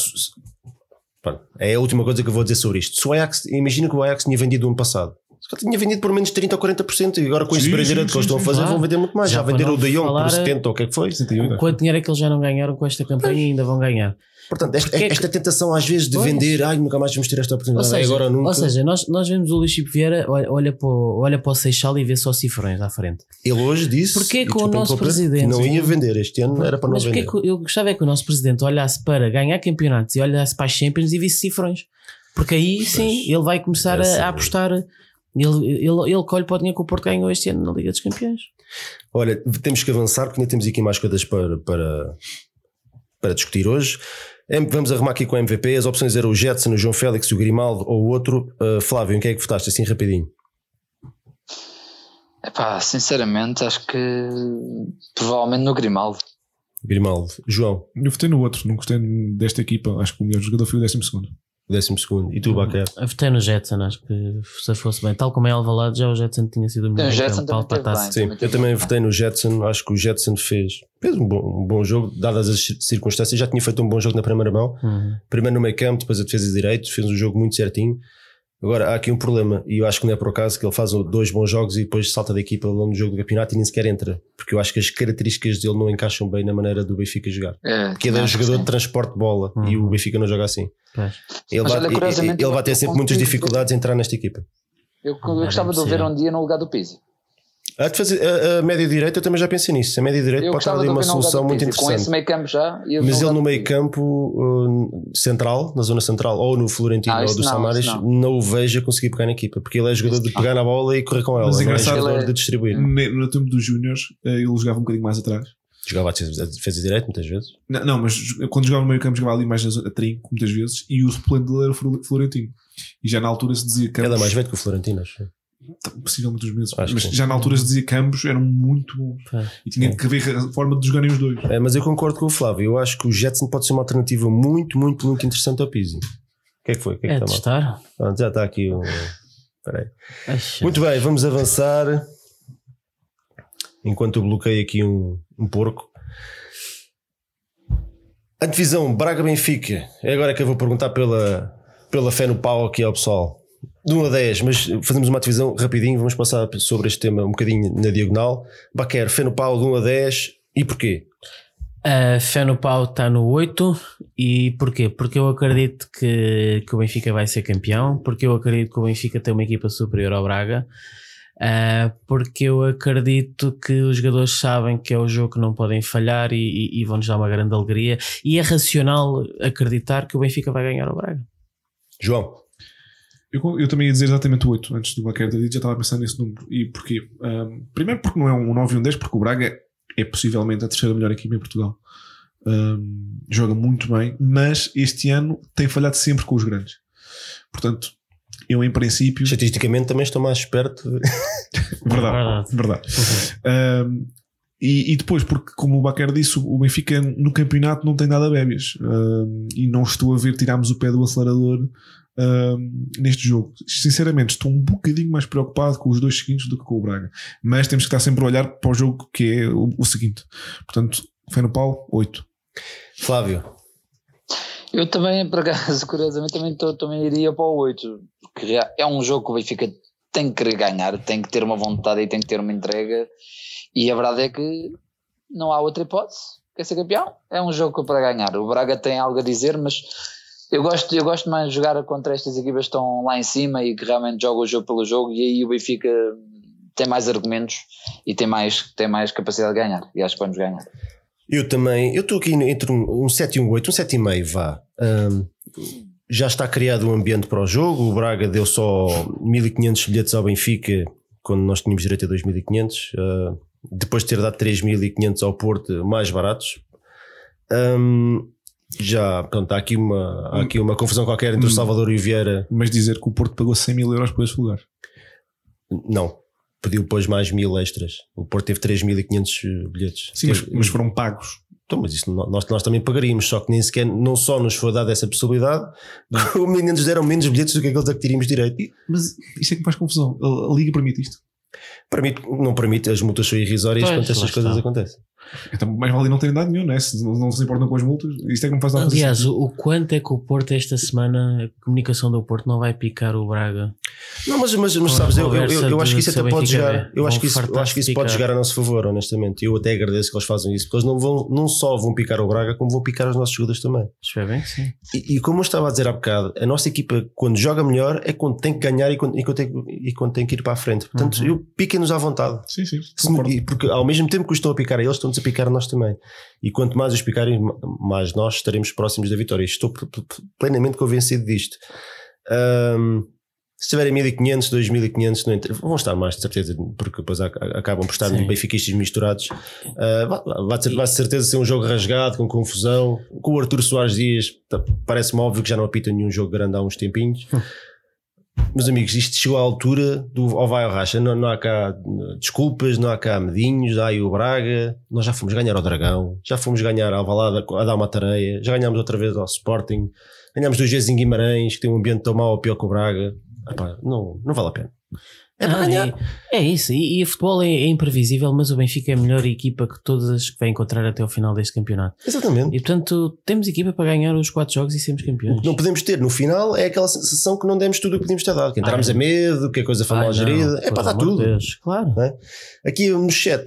pá, é a última coisa que eu vou dizer sobre isto. Se o Ajax, imagina que o Ajax tinha vendido no ano passado. Se calhar tinha vendido por menos de 30 ou 40% e agora com esse brasileiro que eles estão a fazer claro. vão vender muito mais. Já, Já venderam o De Jong por 70 ou o que é que foi. 68. Quanto dinheiro é que eles já não ganharam com esta campanha e ainda vão ganhar? Portanto, esta, Porque é que- esta tentação às vezes de Pois. vender, ai, nunca mais vamos ter esta Ou oportunidade, seja, agora nunca. ou seja nós, nós vemos o Luís Chico Vieira, olha, olha, para o, olha para o Seixal e vê só cifrões à frente. Ele hoje disse Porquê e que o nosso presidente- não ia vender este ano, era para não Mas porque vender. eu gostava é que o nosso presidente olhasse para ganhar campeonatos e olhasse para as Champions e visse cifrões. Porque aí sim ele vai começar é a, assim. a apostar. Ele, ele, ele colhe para o dinheiro que o Porto ganhou este ano na Liga dos Campeões. Olha, temos que avançar porque ainda temos aqui mais coisas para, para, para discutir hoje. Vamos arrumar aqui com o MVP. As opções eram o Jetson, o João Félix, o Grimaldo ou o outro. Uh, Flávio, em quem é que votaste assim rapidinho? Epá, sinceramente, acho que provavelmente no Grimaldo. Grimaldo. João, Eu votei no outro, não gostei desta equipa. Acho que o melhor jogador foi o 12 segundo. décimo segundo. E tu, Baquer? Eu votei no Jetson, acho que se fosse bem. Tal como é Alvalade, já o Jetson tinha sido o melhor. O Jetson campo, também para bem. Sim, também eu também bem. votei no Jetson. Acho que o Jetson fez, fez um, bom, um bom jogo, dadas as circunstâncias. Já tinha feito um bom jogo na primeira mão. Uhum. Primeiro no meio campo, depois a defesa de direitos. Fez um jogo muito certinho. Agora há aqui um problema, e eu acho que não é por acaso que ele faz dois bons jogos e depois salta da equipa lá no jogo do campeonato e nem sequer entra, porque eu acho que as características dele não encaixam bem na maneira do Benfica jogar. É, Porque ele é um jogador sim. de transporte de bola e Uhum. o Benfica não joga assim. Pois. Ele, vai, olha, ele- vai ter sempre muitas dificuldades em entrar nesta equipa. Eu, eu é gostava de o ver um dia no lugar do Pizzi. A, defesa, a, a média direita eu também já pensei nisso. A média direita Eu pode estar ali uma solução muito Pizzi. Com esse interessante. meio campo já. Mas ele no meio campo uh, central, na zona central, ou no Florentino Ah, ou do não, Samaris, não. não. o vejo a conseguir pegar na equipa, porque ele é jogador de pegar na bola e correr com ela, Mas não é engraçado- jogador Ele é- de distribuir. No tempo dos Júniors, eh, ele jogava um bocadinho mais atrás. Jogava a defesa direita muitas vezes. Não, não, mas quando jogava no meio campo, jogava ali mais a trinco, muitas vezes, e o suplente dele era o Flor- Florentino. E já na altura se dizia que Ele é mais velho que o Florentino, acho. Possivelmente os meses, Acho mas que já na altura se dizia que ambos eram muito bons. Pois. E tinha que haver a forma de jogarem os dois. É, mas eu concordo com o Flávio. Eu acho que o Jetson pode ser uma alternativa muito, muito, muito interessante ao Pizzi. O que é que foi? O que é que É está mal? testar. Pronto, já está aqui o. Espera aí. Ai, Muito bem, vamos avançar. Enquanto eu bloqueio aqui um, um porco. A divisão Braga-Benfica. É agora que eu vou perguntar pela, pela fé no pau aqui ao pessoal. De 1 a 10, mas fazemos uma divisão rapidinho. Vamos passar sobre este tema um bocadinho na diagonal. Baquer, fé no pau de 1 a 10. E porquê? A fé no pau está no 8 e porquê? Porque eu acredito que, que o Benfica vai ser campeão, porque eu acredito que o Benfica tem uma equipa superior ao Braga, ah, porque eu acredito que os jogadores sabem que é o jogo que não podem falhar e, e- e vão-nos dar uma grande alegria e é racional acreditar que o Benfica vai ganhar ao Braga. João, Eu, eu também ia dizer exatamente o 8 antes do Baquer dito, já estava a pensar nesse número. E porquê? Ahm, primeiro porque não é um 9 e um 10, porque o Braga é possivelmente a terceira melhor equipa em Portugal. Ahm, joga muito bem, mas este ano tem falhado sempre com os grandes. Portanto, eu em princípio. estatisticamente também estou mais esperto. Verdade, verdade. Ahm, e, e depois, porque como o Baquer disse, o Benfica no campeonato não tem nada bébias. Ahm, e não estou a ver tirarmos o pé do acelerador ahm, neste jogo. Sinceramente, estou um bocadinho mais preocupado com os dois seguintes do que com o Braga. Mas temos que estar sempre a olhar para o jogo que é o, o seguinte. Portanto, fé no pau, 8. Flávio, Eu também, por acaso, curiosamente, também, tô, também iria para o 8. Porque é um jogo que o Benfica tem que querer ganhar, tem que ter uma vontade e tem que ter uma entrega. E a verdade é que não há outra hipótese. Quer ser campeão? É um jogo para ganhar. O Braga tem algo a dizer, mas eu gosto, eu gosto mais de jogar contra estas equipas que estão lá em cima e que realmente jogam o jogo pelo jogo. E aí o Benfica tem mais argumentos e tem mais, tem mais capacidade de ganhar. E acho que vamos ganhar. eu também. Eu estou aqui entre um, um 7 e um 8, um 7,5 vá. Ahm, já está criado um ambiente para o jogo. O Braga deu só 1500 bilhetes ao Benfica quando nós tínhamos direito a 2500. Uh, depois de ter dado 3500 ao Porto, mais baratos. Um, já, pronto, há aqui uma, há aqui uma confusão qualquer entre o Salvador e o Vieira. Mas dizer que o Porto pagou 100 mil euros por esse lugar. Não, pediu depois mais mil extras. O Porto teve 3.500 bilhetes. Sim, mas, Teve- mas foram pagos. Então, mas isso nós, nós também pagaríamos, só que nem sequer, não só nos foi dada essa possibilidade, como ainda nos deram menos bilhetes do que aqueles a que teríamos direito. Mas isto é que faz confusão. A, Liga permite isto. Permite, não permite, as multas são irrisórias Pois, quando estas coisas acontecem. Então, mais vale não terem dado nenhum, né? Se não, não se importam com as multas, isto é que me faz dar Aliás, o, o quanto é que o Porto esta semana, a comunicação do Porto não vai picar o Braga? Não, mas, mas, mas sabes, eu, eu, eu, eu acho que isso até pode jogar. Eu acho que isso, eu acho que isso pode jogar a nosso favor, honestamente. Eu até agradeço que eles fazem isso, porque eles não, vão, não só vão picar o Braga, como vão picar os nossos jogadores também. Espero bem sim. E, e como eu estava a dizer há bocado, a nossa equipa, quando joga melhor, é quando tem que ganhar e quando, e quando, tem, e quando tem que ir para a frente. Portanto, Uhum. eu piquem-nos à vontade. Sim, sim. Se- porque ao mesmo tempo que os estão a picar a eles, a picar nós também. E quanto mais os picarem, ma- mais nós estaremos próximos da vitória. Estou pl- pl- plenamente convencido disto. Ahm, se tiverem 1500, 2500, não vão estar mais de certeza, porque depois ac- acabam por estar benfiquistas misturados. Ah, vai, vai, de- vai de certeza ser um jogo rasgado, com confusão. Com o Arthur Soares Dias, parece-me óbvio que já não apita nenhum jogo grande há uns tempinhos. Meus amigos, isto chegou à altura do ao vai racha. Não, não há cá uh, desculpas, não há cá medinhos, há aí o Braga. Nós já fomos ganhar ao Dragão, já fomos ganhar ao Valada a dar uma tareia, já ganhámos outra vez ao Sporting, ganhámos duas vezes em Guimarães, que tem um ambiente tão mau ou pior que o Braga. Epá, não, não vale a pena. É para Ah, ganhar. é, é isso, e, e o futebol é, é imprevisível, mas o Benfica é a melhor equipa que todas as que vai encontrar até ao final deste campeonato. Exatamente. E portanto, temos equipa para ganhar os quatro jogos e sermos O campeões. que não podemos ter no final é aquela sensação que não demos tudo o que podíamos ter dado, que entramos Ah, a medo, que a coisa foi Ai, mal não, gerida. É para dar tudo. Deus, claro. Aqui no chat,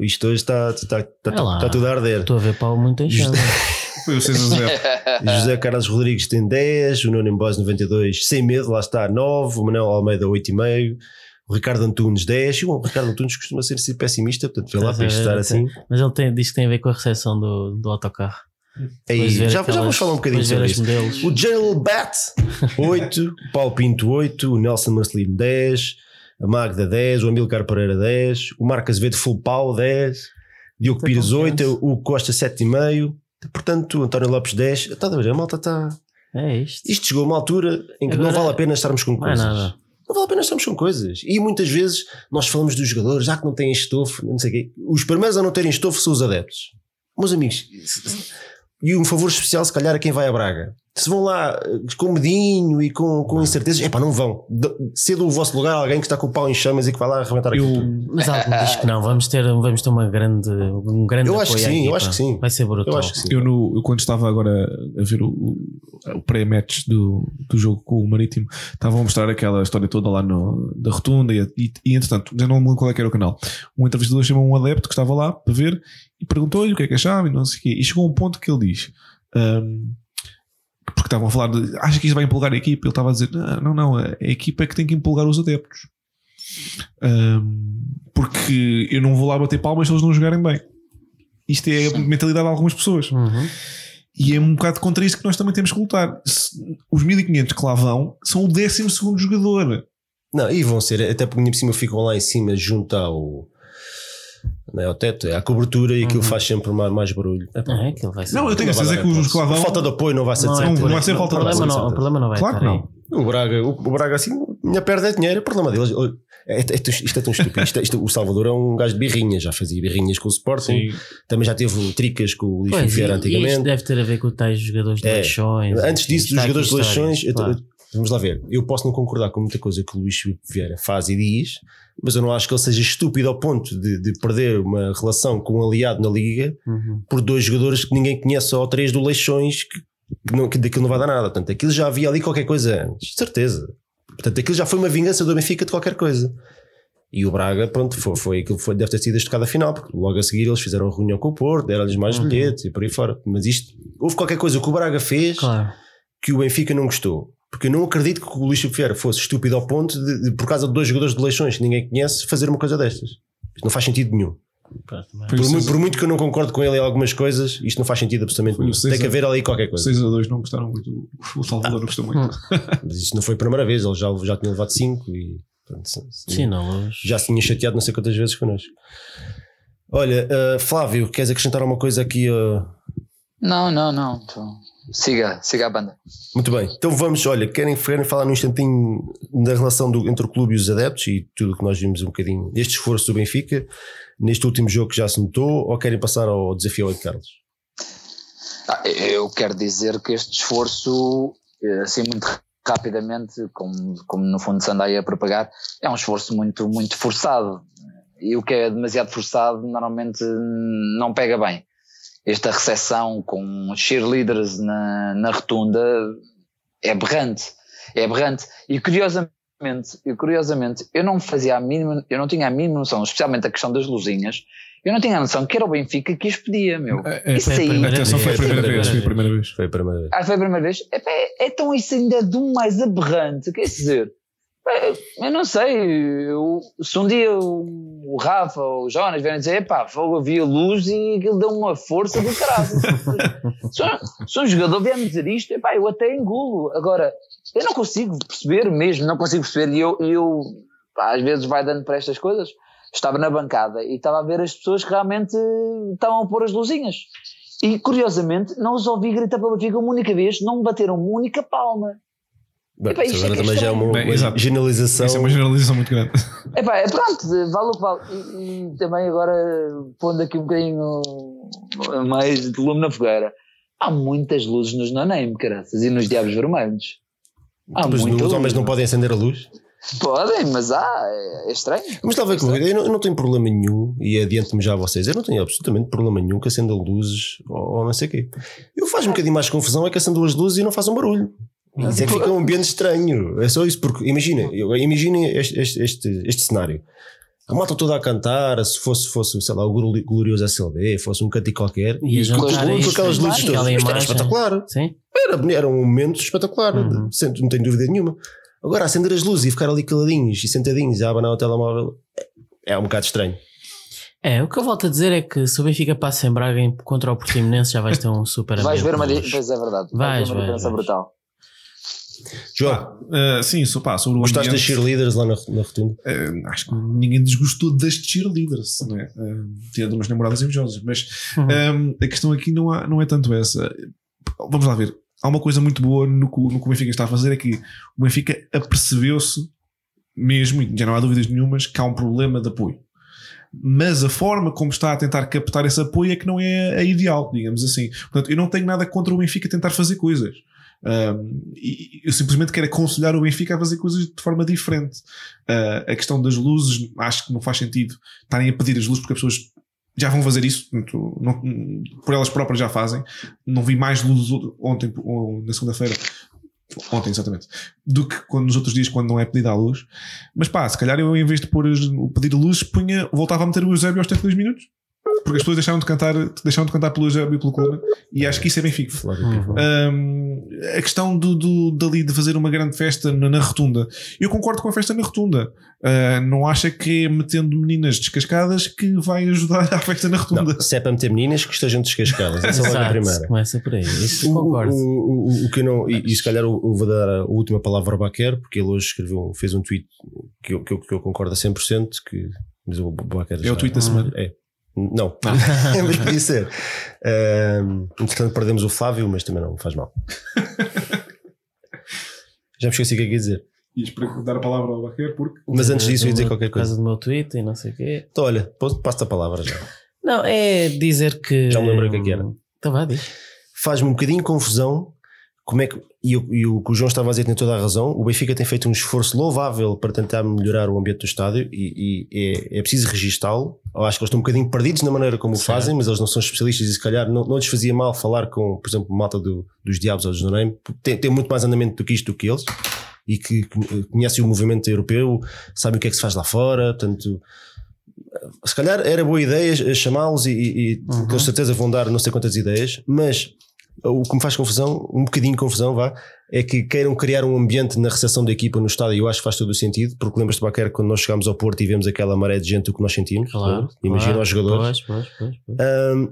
isto hoje está, está, está, lá. está tudo a arder. Estou a ver Paulo muito em chama. Foi o 6 a 0. José Carlos Rodrigues tem 10, o Nuno em Boys 92, sem medo, lá está 9, o Manuel Almeida 8,5, o Ricardo Antunes 10, e o Ricardo Antunes costuma ser assim pessimista, portanto vê lá para isto estar assim. Mas ele tem, diz que tem a ver com a recepção do, do autocarro. Aí, já, já aquelas- vamos falar um bocadinho sobre isso. modelos. O Jail Bat 8, o Paulo Pinto 8, o Nelson Marcelino 10, a Magda 10, o Amilcar Pereira 10, o Azevedo Full Pau 10, Diogo Tem Pires 8, confiança. o Costa 7,5, portanto, o António Lopes 10. Está a ver, a malta está. É isto. Isto chegou a uma altura em que não Agora- vale a pena estarmos com Não é coisas. nada. Não vale a pena estarmos com coisas. E muitas vezes nós falamos dos jogadores, já que não têm estofo, não sei o quê. Os primeiros a não terem estofo são os adeptos. Meus amigos, e um favor especial, se calhar, a quem vai a Braga. Se vão lá eh, com medinho e com, com incertezas, é pá, não vão. Cedo o vosso lugar alguém que está com o pau em chamas e que vai lá arrebentar aquilo. Eu, Mas algo diz que não. Vamos ter, vamos ter uma grande, um grande Eu acho apoio que sim, eu acho que sim. Vai ser brutal. Eu acho que sim. eu, no, eu quando estava agora a ver o, o, pré-match do, do jogo com o Marítimo, estavam a mostrar aquela história toda lá no, da rotunda e, e, e entretanto, já não me lembro qual é que era o canal. Um entrevistador chamou um adepto que estava lá para ver e perguntou-lhe o que é que achava e não sei o quê. E chegou um ponto que ele diz. hum, porque estavam a falar de acha que isso vai empolgar a equipa? Ele estava a dizer: não, não, a a equipa é que tem que empolgar os adeptos. Hum, porque eu não vou lá bater palmas se eles não jogarem bem. Isto é a mentalidade de algumas pessoas. Uhum. E é um bocado contra isso que nós também temos que lutar. Os 1500 que lá vão são o 12 jogador. Não, e vão ser, até porque por cima ficam lá em cima junto ao, é, ao teto, é à cobertura e aquilo Uhum. faz sempre mais, mais barulho. É, Não é aquilo vai ser. Não, eu tenho a certeza que os hipótese. que lá vão. Falta de apoio não vai ser Não, de é Não, vai ser falta o de problema apoio, não, o problema não vai Claro estar que não. O Braga, o, o Braga assim, minha perde é dinheiro, é problema deles. É, é, é- isto é tão estúpido. Isto, é- isto- o Salvador é um gajo de birrinhas, já fazia birrinhas com o Sporting, também já teve tricas com o Luís Pois, Vieira e- e isto antigamente. deve ter a ver com tais jogadores de É. leixões. Antes disso, dos jogadores de leixões, eu- claro. Vamos lá ver. Eu posso não concordar com muita coisa que o Luís Vieira faz e diz, mas eu não acho que ele seja estúpido ao ponto de, de perder uma relação com um aliado na Liga Uhum. por dois jogadores que ninguém conhece ou três do Leixões que, que, não, que daquilo não vai dar nada. Portanto, aquilo já havia ali qualquer coisa antes, certeza. Portanto, aquilo já foi uma vingança do Benfica de qualquer coisa. E o Braga, pronto, foi, foi aquilo que foi, deve ter sido a estocada final, porque logo a seguir eles fizeram uma reunião com o Porto, deram-lhes mais Uhum. bilhetes e por aí fora. Mas isto, houve qualquer coisa que o Braga fez Claro. que o Benfica não gostou. Porque eu não acredito que o Luís Vieira fosse estúpido ao ponto de, de, por causa de dois jogadores de Leixões que ninguém conhece, fazer uma coisa destas. Isto não faz sentido nenhum. Pronto, mas- Por, o mu- seis- por muito que eu não concordo com ele em algumas coisas, isto não faz sentido absolutamente nenhum. Tem que a- haver ali qualquer coisa. 6 a 2 não gostaram muito. O Salvador não gostou muito. Mas isto não foi a primeira vez, ele já, já tinha levado 5 e se- Sim, não, luz. já se tinha chateado não sei quantas vezes connosco. Olha, uh, Flávio, queres acrescentar uma coisa aqui? uh? Não, não, não. Então, siga, siga a banda. Muito bem, então vamos, olha, querem, querem falar num instantinho da relação do- entre o clube e os adeptos e tudo o que nós vimos um bocadinho deste esforço do Benfica, neste último jogo que já se notou, ou querem passar ao desafio ao Carlos? Ah, eu quero dizer que este esforço, eh, assim muito rapidamente, como, como no fundo se anda aí a propagar, é um esforço muito, muito forçado. E o que é demasiado forçado normalmente não pega bem. Esta recepção com cheerleaders na, na rotunda é aberrante. É aberrante. E curiosamente, e curiosamente, eu não fazia a mínima, eu não tinha a mínima noção, especialmente a questão das luzinhas, eu não tinha a noção que era o Benfica que as pedia, meu. É, Isso foi a aí. primeira Atenção, foi a vez. primeira vez. Foi a primeira vez. Foi a primeira vez. Ah, foi a primeira vez? Epá, É, então isso ainda é do mais aberrante, quer dizer, é, eu não sei, eu- se um dia o, Rafa ou o Jonas vierem dizer, epá, fogo, havia luz e aquilo deu uma força do caralho. se, um- se um jogador vier me dizer isto, epá, eu até engulo. Agora, eu não consigo perceber mesmo, não consigo perceber, e eu, eu pá, às vezes vai dando para estas coisas, estava na bancada e estava a ver as pessoas que realmente estavam a pôr as luzinhas. E curiosamente, não os ouvi gritar pela Benfica uma única vez, não me bateram uma única palma. Bem, Epá, isso é agora é também já é uma, Bem, uma generalização. Isso é uma generalização muito grande. Epá, é pronto, vale o que vale. E, e também agora, pondo aqui um bocadinho mais de lume na fogueira, há muitas luzes nos no-name, caraças, e nos Diabos Vermelhos. Há Mas muita os homens luz. não podem acender a luz. Podem, mas há, é, estranho. Mas estava com eu não, eu não tenho problema nenhum, e adianto-me já a vocês, eu não tenho absolutamente problema nenhum que acendam luzes ou, ou não sei o quê. Eu faz um bocadinho mais confusão é que acendam as luzes e não fazem barulho. Isso é que fica um ambiente estranho. É só isso, porque imagina, imaginem este, este, este, este cenário. A malta toda a cantar, se fosse, fosse sei lá, o glori- glorioso SLB, fosse um cantico qualquer, E a com, jantar com isto, aquelas luzes aquela todas. Isto era espetacular. Sim? Era, era um momento espetacular, Uhum. não tenho dúvida nenhuma. Agora, acender as luzes e ficar ali caladinhos e sentadinhos a abanar o telemóvel é um bocado estranho. É, o que eu volto a dizer é que se o Benfica passa em Braga contra o Portimonense já vais ter um super Vais ver uma, pois é verdade, Vais, ver uma vais, diferença vais. brutal. João, Ah, sim, só pá, sobre o gostaste das ambiente, cheerleaders lá na, na rotunda? ah, acho que ninguém desgostou das cheerleaders, não é? Ah, tirando umas namoradas invejosas, mas Uhum. a questão aqui não, há, não é tanto essa. Vamos lá ver. Há uma coisa muito boa no que, o- no que o Benfica está a fazer é que o Benfica apercebeu-se mesmo, e já não há dúvidas nenhumas, que há um problema de apoio. Mas a forma como está a tentar captar esse apoio é que não é a ideal, digamos assim. Portanto, eu não tenho nada contra o Benfica tentar fazer coisas. Um, e eu simplesmente quero aconselhar o Benfica a fazer coisas de forma diferente. Uh, a questão das luzes, acho que não faz sentido estarem a pedir as luzes porque as pessoas já vão fazer isso, não- por elas próprias já fazem. Não vi mais luzes ontem, ou na segunda-feira, ontem exatamente, do que quando, nos outros dias quando não é pedida a luz. Mas pá, se calhar eu em vez de pôr pedir luz, punha, voltava a meter o Eusébio aos 72 minutos. Porque as pessoas deixaram de cantar, deixaram de cantar pelo Eusébio e pelo Coluna, e acho que isso é Benfica. Uhum. Um, a questão do, do, dali de fazer uma grande festa na, na rotunda. Eu concordo com a festa na rotunda. Uh, não acha que é metendo meninas descascadas que vai ajudar à festa na rotunda. Não, se é para meter meninas que estejam descascadas. Essa é a primeira. começa por aí. Isso O, concordo. o, o, o que não, e, e se calhar eu, eu vou dar a última palavra ao Baquer, porque ele hoje escreveu, fez um tweet que eu, que eu, que eu concordo a 100%. Que, mas o Baquer É o tweet da semana. É. Não, mas podia ser. Um, entretanto, perdemos o Flávio, mas também não faz mal. Já me esqueci o que é que ia dizer. E espero dar a palavra ao Baquer porque. Mas antes disso, eu ia dizer qualquer Por causa coisa. do meu tweet e não sei o quê. Então, olha, passo-te a palavra já. Não, é dizer que. Já me lembrei o que é que era. Então vá, diz. faz-me um bocadinho confusão como é que, e, o- e o que o João estava a dizer tem toda a razão, o Benfica tem feito um esforço louvável para tentar melhorar o ambiente do estádio e, e é, é preciso registá-lo. Acho que eles estão um bocadinho perdidos na maneira como o fazem, mas eles não são especialistas e se calhar não, não lhes fazia mal falar com, por exemplo, malta do, dos Diabos ou dos No-Name, tem, tem muito mais andamento do que isto do que eles e que conhecem o movimento europeu, sabem o que é que se faz lá fora, portanto se calhar era boa ideia chamá-los e, e, e Uhum. com certeza vão dar não sei quantas ideias, mas o que me faz confusão, um bocadinho de confusão, vá, é que queiram criar um ambiente na recepção da equipa no estádio. e Eu acho que faz todo o sentido, porque lembras-te, Baquer, quando nós chegámos ao Porto e vemos aquela maré de gente, o que nós sentimos? Claro. Imagina claro. os jogadores. Pois, pois, pois. Ahm,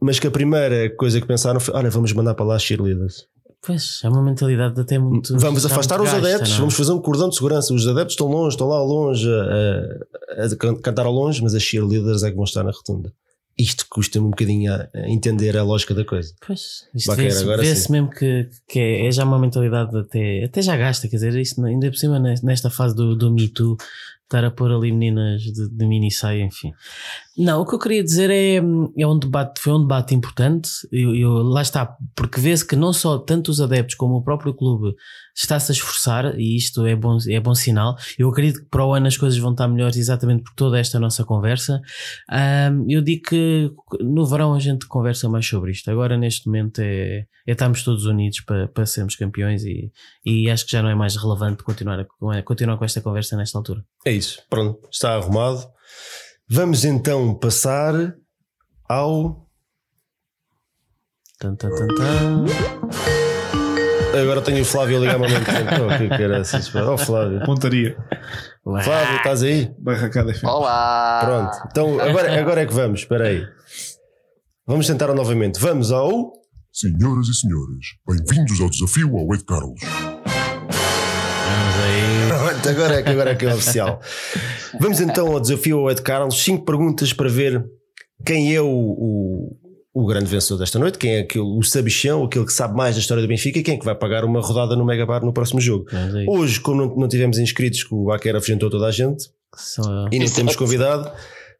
mas que a primeira coisa que pensaram foi: olha, vamos mandar para lá as cheerleaders. Pois, é uma mentalidade até muito. Vamos afastar muito os gasta, adeptos, é? vamos fazer um cordão de segurança. Os adeptos estão longe, estão lá longe a, a- a can- cantar ao longe, mas as cheerleaders é que vão estar na rotunda. Isto custa-me um bocadinho a, entender a lógica da coisa. Pois, isto vê-se sim. mesmo que, que é, é já uma mentalidade até, até já gasta, quer dizer, isto ainda por cima nes- nesta fase do, do Me Too, estar a pôr ali meninas de, de mini saia, enfim. Não, o que eu queria dizer é, hum, é um debate, foi um debate importante, eu, eu- lá está, porque vê-se que não só tanto os adeptos como o próprio clube está-se a esforçar, e isto é bom, é bom sinal. Eu acredito que para o ano as coisas vão estar melhores exatamente por toda esta nossa conversa. Ahm, eu digo que no verão a gente conversa mais sobre isto. Agora, neste momento, é, é todos unidos para, para sermos campeões e, e acho que já não é mais relevante continuar, continuar com esta conversa nesta altura. É isso, pronto, está arrumado. Vamos então passar ao. Tan, tan, tan, tan. Agora tenho o Flávio a ligar-me ao mesmo tempo. Oh, que caraças, pá. Oh, Flávio. Pontaria. Flávio, estás aí? Barracada FM. Olá! Pronto, então agora, agora é que vamos, espera aí. Vamos tentar novamente. Vamos ao. Senhoras e senhores, bem-vindos ao desafio ao Ed Carlos. Aí. Pronto, agora é que, agora é, que é oficial. Vamos então ao desafio ao Ed Carlos. Cinco perguntas para ver quem é o, o, o grande vencedor desta noite, quem é aquele, o sabichão, aquele que sabe mais da história do Benfica e quem é que vai pagar uma rodada no Megabar no próximo jogo. Aí. Hoje, como não, não tivemos inscritos, que o Baquer afugentou toda a gente Só- e nem temos convidado,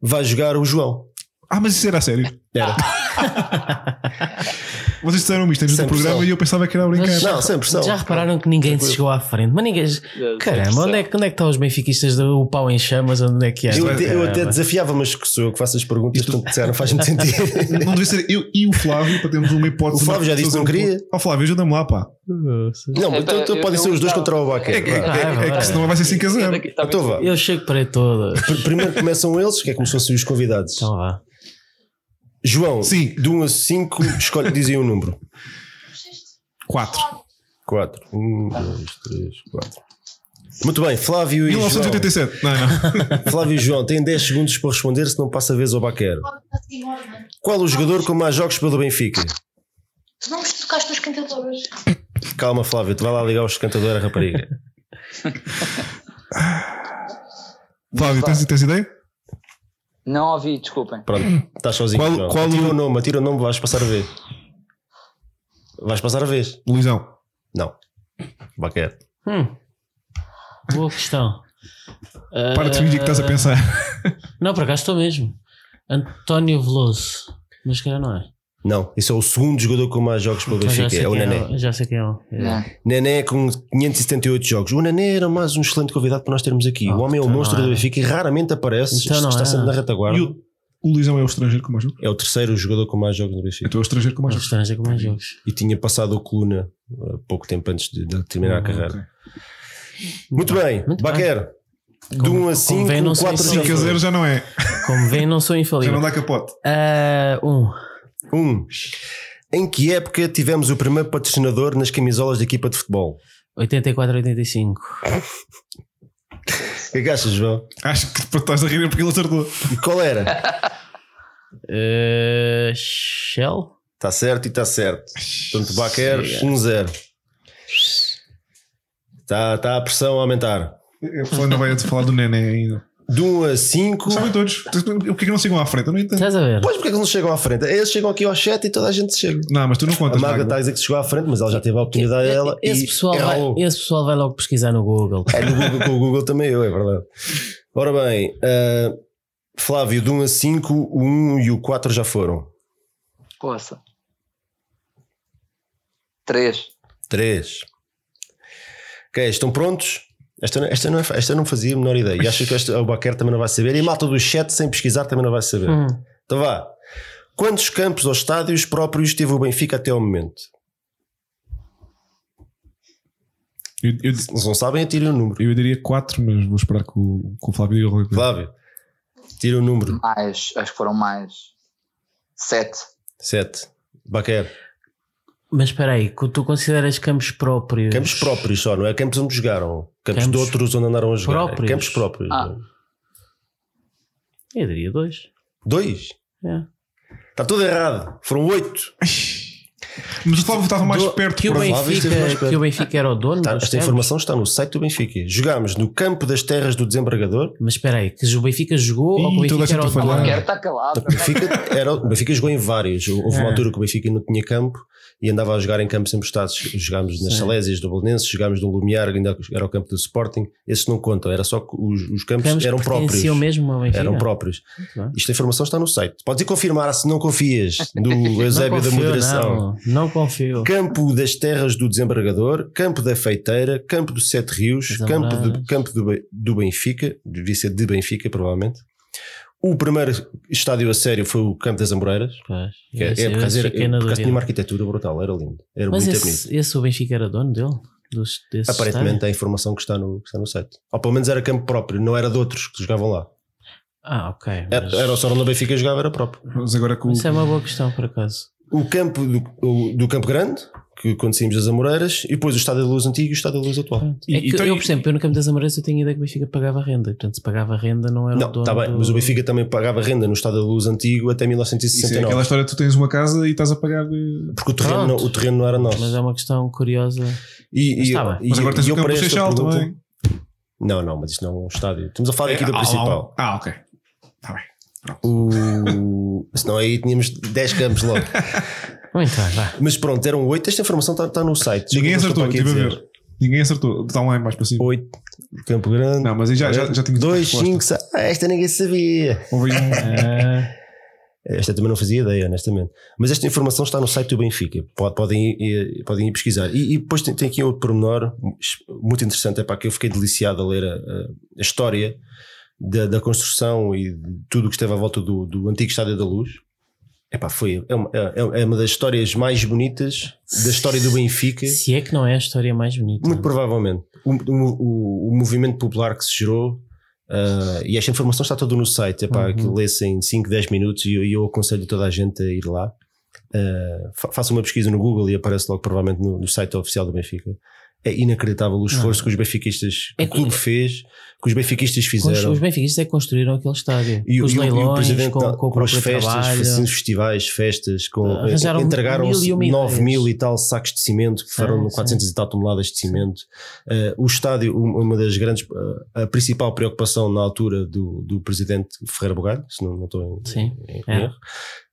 vai jogar o João. Ah, mas isso era a sério. Era. Vocês disseram isto antes do programa pressão. e eu pensava que era brincar. Mas- Não, sem pressão. Já repararam que ninguém se chegou à frente? Mas ninguém. Caramba, onde é, que- onde é que estão os benfiquistas do pau em chamas? Onde é que é? Eu até, eu até Caramba. desafiava, mas que sou eu que faço as perguntas, portanto, disseram, faz muito sentido. Não devia ser eu e o Flávio para termos uma hipótese. O Flávio já disse que não queria. Ó Flávio, ajuda-me lá, pá. Não, É, então, então podem ser os dois contra o É, que- é, é, é que senão vai ser 5 a 0. Então vá. Eu chego para aí todas. Pr- Primeiro começam eles, que é como se fossem os convidados. Então vá. João, Sim. de 1 a 5, escolhe, dizem um número. 4. 4. 1, 2, 3, 4. Muito bem, Flávio e 1987. Não, não. João. Flávio e João têm 10 segundos para responder, se não passa a vez ao Baquer. Qual o jogador com mais jogos pelo Benfica? Tu não me tocaste nos cantadores. Calma, Flávio, tu vai lá ligar os cantadores à rapariga. Flávio, tens, tens ideia? Não ouvi, desculpem. Pronto, estás sozinho. Qual- qual atira o- nome, atira o nome, vais passar a vez. Vais passar a vez? Luizão. Não. Baquer. Hum. Boa questão. Para de fingir que estás a pensar. Não, por acaso estou mesmo. António Veloso. Mas que não é. Não, esse é o segundo jogador com mais jogos pelo já Benfica, é o Nené. é. Já sei quem é. É. Nené com 578 jogos. O Nené era mais um excelente convidado para nós termos aqui. Ah, o homem é o então monstro não do é. Benfica e raramente aparece. Então está é. sempre na retaguarda. E o, o Luizão é o estrangeiro com mais jogos? É o terceiro jogador com mais jogos no Benfica. Então é o estrangeiro com mais Um jogos. estrangeiro com mais jogos. E tinha passado o Coluna há pouco tempo antes de, de terminar a carreira. Ok. Muito bem, Muito Baquer. De Como- 1 a como 5, vem, não sei 4 se já 5 a 0 já não é. Como vem, não sou Já infalível. não dá capote. Ah, um. 1. Em que época tivemos o primeiro patrocinador nas camisolas da equipa de futebol? 84, 85. O que é que achas, João? Acho que estás a rir porque ele acertou. E qual era? Ah, Shell? Está certo e está certo. Portanto, Baquer, 1-0. Está, está a pressão a aumentar. Pessoa ainda vai falar do Nené ainda. De 1 a 5. Sabem todos. O que é que não sigam à frente? Eu não entendo. Estás a ver? Pois porque é que eles não chegam à frente? Eles chegam aqui ao chat e toda a gente chega. Não, mas tu não A contas. Magda Magda. está a dizer que chegou à frente, mas ela já teve a oportunidade dela. esse, e pessoal vai, errou. esse pessoal vai logo pesquisar no Google. É no Google, com o Google também eu, é verdade. Ora bem, ah, Flávio, de 1 a 5, o 1 e o 4 já foram. Poça. Três. 3. Ok, estão prontos? Esta, não- esta, não, é, esta não fazia a menor ideia. E acho que esta, o Baquer também não vai saber. E a malta do chat, sem pesquisar, também não vai saber. Hum. Então vá. Quantos campos ou estádios próprios teve o Benfica até ao momento? Eu, eu, Se não sabem, atirem o número. eu diria 4, mas vou esperar que o, que o Flávio diga qualquer coisa. Flávio, tira o número. Mais, acho que foram mais. Sete. 7. Baquer, Mas espera aí, tu consideras campos próprios? Campos próprios só, não é campos onde jogaram. Campos, Campos de outros onde andaram a jogar. Próprios. Campos próprios. Ah. Eu diria dois. Dois. É. Está tudo errado. Foram oito. Mas o Flávio estava mais Do- perto que o, mais Benfica, perto. que o Benfica era o dono. Tá, dos esta informação está no site do Benfica. Jogámos no campo das terras do desembargador. Mas espera aí, que o Benfica jogou Ih, ou que o Benfica era o dono? estar calado. O Benfica, era, o Benfica jogou em vários. Houve uma É. altura que o Benfica não tinha campo e andava a jogar em campos emprestados. Jogámos nas Sim. Salésias do Belenenses, jogámos no Lumiar, ainda era o campo do Sporting. Esses não contam, era só que os, os campos, Campos eram próprios. mesmo ao Benfica. Eram próprios. Isto a informação está no site. Podes ir confirmar se não confias do Eusébio da Moderação. Não, não confio. Campo das Terras do Desembargador, Campo da Feiteira, Campo do Sete Rios, Das Campo, Amoreiras. campo do, do Benfica, devia ser de Benfica, provavelmente. O primeiro estádio a sério foi o Campo das Amoreiras. Pois, Que é, esse- é, por causa- esse era- causa tinha uma arquitetura brutal, era lindo, era Mas muito bonito. esse, esse o Benfica era dono dele? Dos, desse Aparentemente estádio? é a informação que está, no, que está no site. Ou pelo menos era campo próprio, não era de outros que jogavam lá. Ah, ok. Era, mas- era só onde o Benfica jogava, era próprio. Mas agora que o, Isso é uma boa questão, por acaso. O campo do, o- do Campo Grande, que saímos das Amoreiras, e depois o Estádio da Luz Antigo e o Estádio da Luz atual. Pronto. E- é que então- eu, por exemplo, eu no Campo das Amoreiras eu tenho a ideia que o Benfica pagava renda. Portanto, se pagava renda não era o Não, dono está bem, do- mas o Benfica também pagava renda no Estádio da Luz Antigo até isso é 1969. aquela história que tu tens uma casa e estás a pagar. de- Porque o terreno, não, o terreno não era nosso. Mas é uma questão curiosa. E, Mas e, bem. e- Mas agora tens e o eu campo Seixal também. Não, não, mas isto não é um estádio. Estamos a falar aqui É, do ah, principal. Ah, ah, ok. Está bem. O... Senão aí tínhamos 10 campos logo. Muito bem, vá. Mas pronto, eram 8. Esta informação está, está no site. Ninguém estou acertou, estive a ver. Ninguém acertou. Está lá em baixo para cima. 8, Campo Grande. Não, mas aí já, já, já tinha 2, resposta. 5, 6. Ah, esta ninguém sabia. Houve um. Esta também não fazia ideia, honestamente. Mas esta informação está no site do Benfica. Pode- Podem ir, podem ir pesquisar. E, e depois tem, tem aqui outro pormenor muito interessante. É para que eu fiquei deliciado a ler a- a história da, da construção e de tudo o que esteve à volta do, do antigo Estádio da Luz. Epá, foi, é, uma, é, é uma das histórias mais bonitas da história do Benfica. se é que não é a história mais bonita. Muito provavelmente. O, o, o- movimento popular que se gerou, ah, e esta informação está toda no site, é para Uhum. que lesse em 5, 10 minutos e eu, eu aconselho toda a gente a ir lá. Ah, fa- faça uma pesquisa no Google e aparece logo provavelmente no, no site oficial do Benfica. É inacreditável o esforço que os benfiquistas, que É o clube fez, que os benfiquistas fizeram. os benfiquistas é que construíram aquele estádio. E, os e o- e o leilões, com, da- com com as festas, trabalho. assim, festivais, festas, com, Arranjaram entregaram mil uma 9 ideias. mil e tal sacos de cimento, que foram Sim, sim. 400 e tal toneladas de cimento. Eh, o estádio, um- uma das grandes, eh, a principal preocupação na altura do, do presidente Ferreira Bugalho, se não, não estou em, Sim, em era. erro,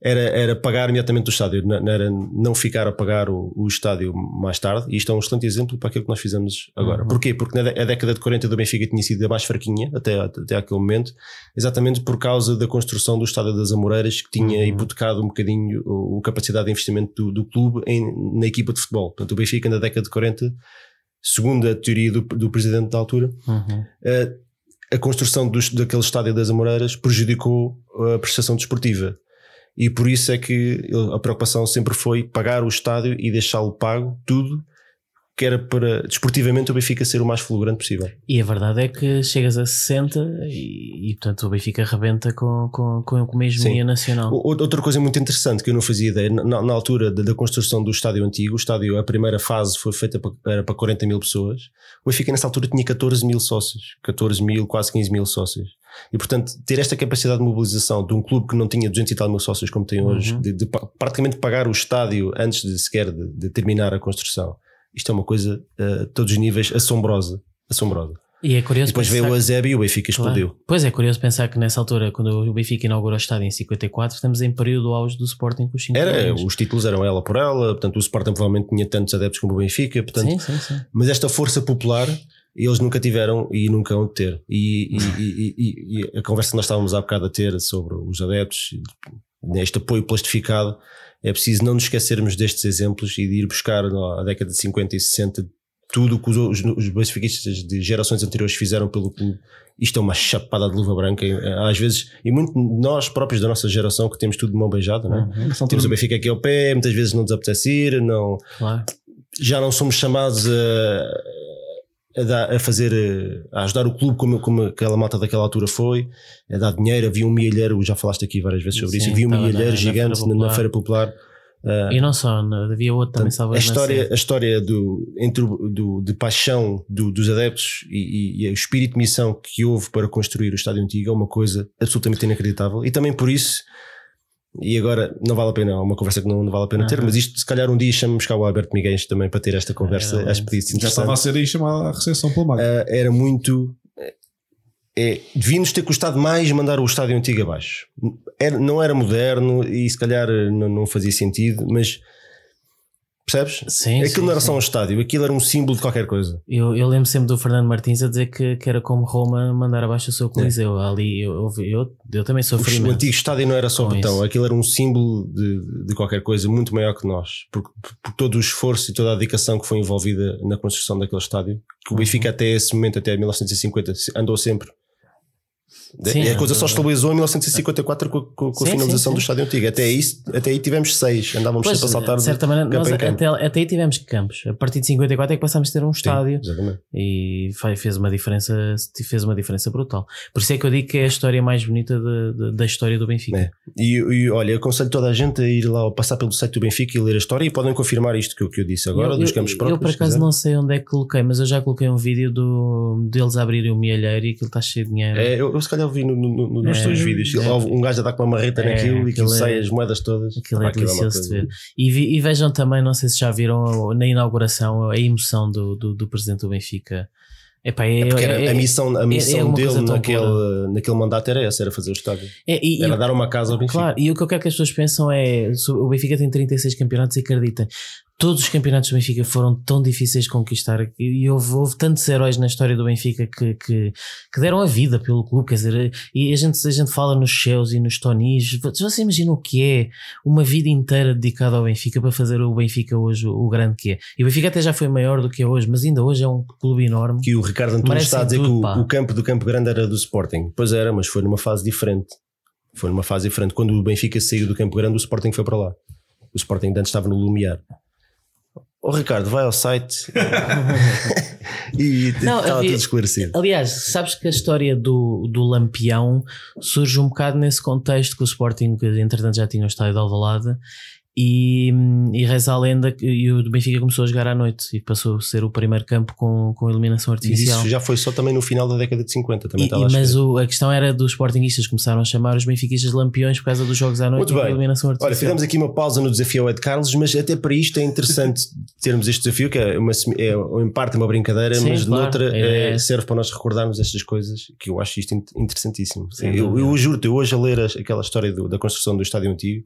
era, era pagar imediatamente o estádio, não, era não ficar a pagar o, o estádio mais tarde. E isto é um excelente exemplo para aquilo que nós fizemos agora. Uhum. Porquê? Porque na a década de 40 do Benfica tinha sido a mais fraquinha até, até aquele momento, exatamente por causa da construção do estádio das Amoreiras, que tinha Uhum. hipotecado um bocadinho o, a capacidade de investimento do, do clube em- na equipa de futebol. Portanto, o Benfica na década de 40, segundo a teoria do, do presidente da altura, Uhum. eh, a construção dos, daquele estádio das Amoreiras prejudicou a prestação desportiva. E por isso é que a preocupação sempre foi pagar o estádio e deixá-lo pago, tudo, que era para desportivamente o Benfica ser o mais fulgurante possível. E a verdade é que chegas a 60 e, e, portanto o Benfica arrebenta com, com, com, com uma hegemonia nacional. Outra coisa muito interessante que eu não fazia ideia, na, na altura da, da construção do estádio antigo, o estádio, a primeira fase foi feita para, era para 40 mil pessoas, o Benfica nessa altura tinha 14 mil sócios, 14 mil, quase 15 mil sócios. E portanto, ter esta capacidade de mobilização de um clube que não tinha 200 e tal mil sócios como tem hoje, Uhum. de, de praticamente pagar o estádio antes de sequer de, de terminar a construção, isto é uma coisa a todos os níveis assombrosa. assombrosa. E é E curioso depois pensar veio o Azeb e o Benfica Claro. explodiu. Pois é curioso pensar que nessa altura, quando o Benfica inaugurou o estádio em 54, estamos em período auge do Sporting com os 5 Era, os títulos eram ela por ela, portanto o Sporting provavelmente tinha tantos adeptos como o Benfica, portanto, Sim, sim, sim. mas esta força popular eles nunca tiveram e nunca vão ter. E, e- e- e- a conversa que nós estávamos há bocado a ter sobre os adeptos, este apoio plastificado, é preciso não nos esquecermos destes exemplos e de ir buscar na década de 50 e 60 tudo o que os, os, os benfiquistas de gerações anteriores fizeram pelo clube. Isto é uma chapada de luva branca, às vezes, e muito nós próprios da nossa geração que temos tudo de mão beijada, não é? Uhum, Temos o Benfica aqui ao pé, muitas vezes não nos apetece ir, não, claro. já não somos chamados a, a, dar- a fazer, eh, a ajudar o clube como, como aquela malta daquela altura foi, a dar dinheiro. Havia um milheiro, já falaste aqui várias vezes sobre Sim, isso, havia um na- milheiro na gigante Feira na, na Popular. Feira Popular. E não só, havia outro também, salvo a na história, a história do, entre do, de paixão do- dos adeptos e, e- e o espírito de missão que houve para construir o estádio antigo é uma coisa absolutamente inacreditável. E também por isso, e agora não vale a pena, é uma conversa que não, não vale a pena ter, mas isto se calhar um dia chamamos cá o Alberto Miguel também para ter esta conversa. Era Acho que podia Já estava a ser aí chamada a recepção pelo Mago. Ah, era muito. É, devia-nos ter custado mais mandar o estádio antigo abaixo. Era, não era moderno e se calhar não, não fazia sentido, mas percebes? Sim, Aquilo sim, não era sim. só um estádio, aquilo era um símbolo de qualquer coisa. Eu, eu lembro sempre do Fernando Martins a dizer que, que era como Roma mandar abaixo o seu Coliseu. Ali eu, eu, eu, eu também sofri o antigo estádio não era só isso. aquilo era um símbolo de, de qualquer coisa muito maior que nós, por, por- todo o esforço e toda a dedicação que foi envolvida na construção daquele estádio. Que o Benfica, Uhum. até esse momento, até 1950, se- andou sempre. Sim, a coisa só estabilizou em 1954 com, com- com a Sim, finalização sim, do estádio antigo. Até aí, até aí tivemos seis, andávamos Pois, sempre a saltar de certa maneira, campo nós até, até aí tivemos campos. A partir de 54 é que passámos a ter um estádio Exatamente. e fez uma diferença fez uma diferença brutal. Por isso é que eu digo que é a história mais bonita de- de- da história do Benfica. É. E, e olha, aconselho toda a gente a ir lá, passar pelo site do Benfica e ler a história e podem confirmar isto que eu, que eu disse agora, eu, dos eu- campos eu, próprios. por se acaso não sei onde é que coloquei, mas eu já coloquei um vídeo do, deles abrirem o mielheiro e aquilo está cheio de dinheiro. É, eu, eu se calhar vi no, no, no, nos É, teus vídeos. é. Um gajo a dar com uma marreta É, naquilo e aquilo aquilo é- sai as moedas todas. Aquilo é uma delicioso de ver. E, vi- e vejam também, não sei se já viram na inauguração a emoção do, do, do presidente do Benfica. Epá, é, É porque era é- a missão, a missão coisa dele naquele, naquele mandato era essa, era fazer o estádio. é- e- e Era o- dar uma casa ao Benfica. Claro, e o que eu quero que as pessoas pensam é: o Benfica tem 36 campeonatos e acreditem, todos os campeonatos do Benfica foram tão difíceis de conquistar e houve, houve tantos heróis na história do Benfica que, que, que deram a vida pelo clube. Quer dizer, e a gente, a gente fala nos Cheus e nos Tonis. Você imagina o que é uma vida inteira dedicada ao Benfica para fazer o Benfica hoje o, grande que é? E o Benfica até já foi maior do que é hoje, mas ainda hoje é um clube enorme. Que o Ricardo Antunes está a dizer tudo, que o, o campo do Campo Grande era do Sporting. Pois era, mas foi numa fase diferente. Foi numa fase diferente. Quando o Benfica saiu do Campo Grande, o Sporting foi para lá. O Sporting de antes estava no Lumiar. Ó Ricardo, vai ao site e Não, estava havia- tudo esclarecido. Aliás, sabes que a história do, do Lampião surge um bocado nesse contexto que o Sporting, que entretanto já tinha o estádio de Alvalade, e, e reza a lenda que e o Benfica começou a jogar à noite e passou a ser o primeiro campo com, com iluminação E artificial. isso já foi só também no final da década de 50. Também E- e- mas o- a questão era dos Sportingistas começaram a chamar os benfiquistas lampiões por causa dos jogos à noite Muito e da bem. iluminação Olha, artificial. fizemos aqui uma pausa no desafio ao Ed Carlos, mas até para isto é interessante termos este desafio, que é, uma, é em parte uma brincadeira, Sim, mas claro, noutra a ideia é, é- serve para nós recordarmos estas coisas, que eu acho isto in- interessantíssimo. Sem eu, eu juro-te, hoje a ler aquela história do- da construção do estádio antigo,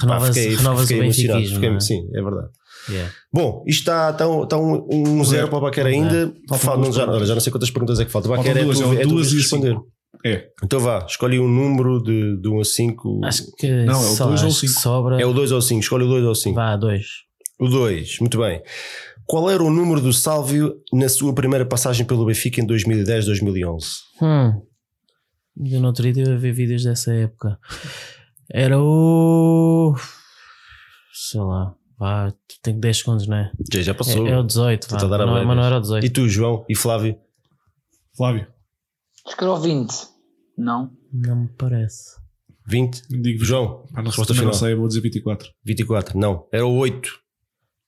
renovas, fiquei, renovas fiquei o emocionado. benfiquismo. Fiquei- não é? Sim, é verdade. Yeah. Bom, isto está, está um, está um, um zero para o Baquer ainda. Faltam Fal- duas não, já, já não sei quantas perguntas é que falta. O Faltam Baquer é duas, tu, é é tu duas e responder. É. Então vá, escolhe um número de, de 1 a 5. Acho que, Não, é o sei lá, dois ou acho que cinco. sobra. É o 2 ou o 5, escolhe o 2 ou o 5. Vá, dois. O 2, muito bem. Qual era o número do Sálvio na sua primeira passagem pelo Benfica em 2010-2011? Hum. Eu no outro dia estive a ver vídeos dessa época. Era o. Sei lá. Vá, tenho 10 segundos, não é? Já, já passou. É, é o 18, vá. A dar a Não, bué mas não era o 18. E tu, João e Flávio? Flávio, Acho que era o 20. Não? Não me parece. 20? digo João, não, resposta também não final. sei, vou dizer 24. 24. Não, era o 8.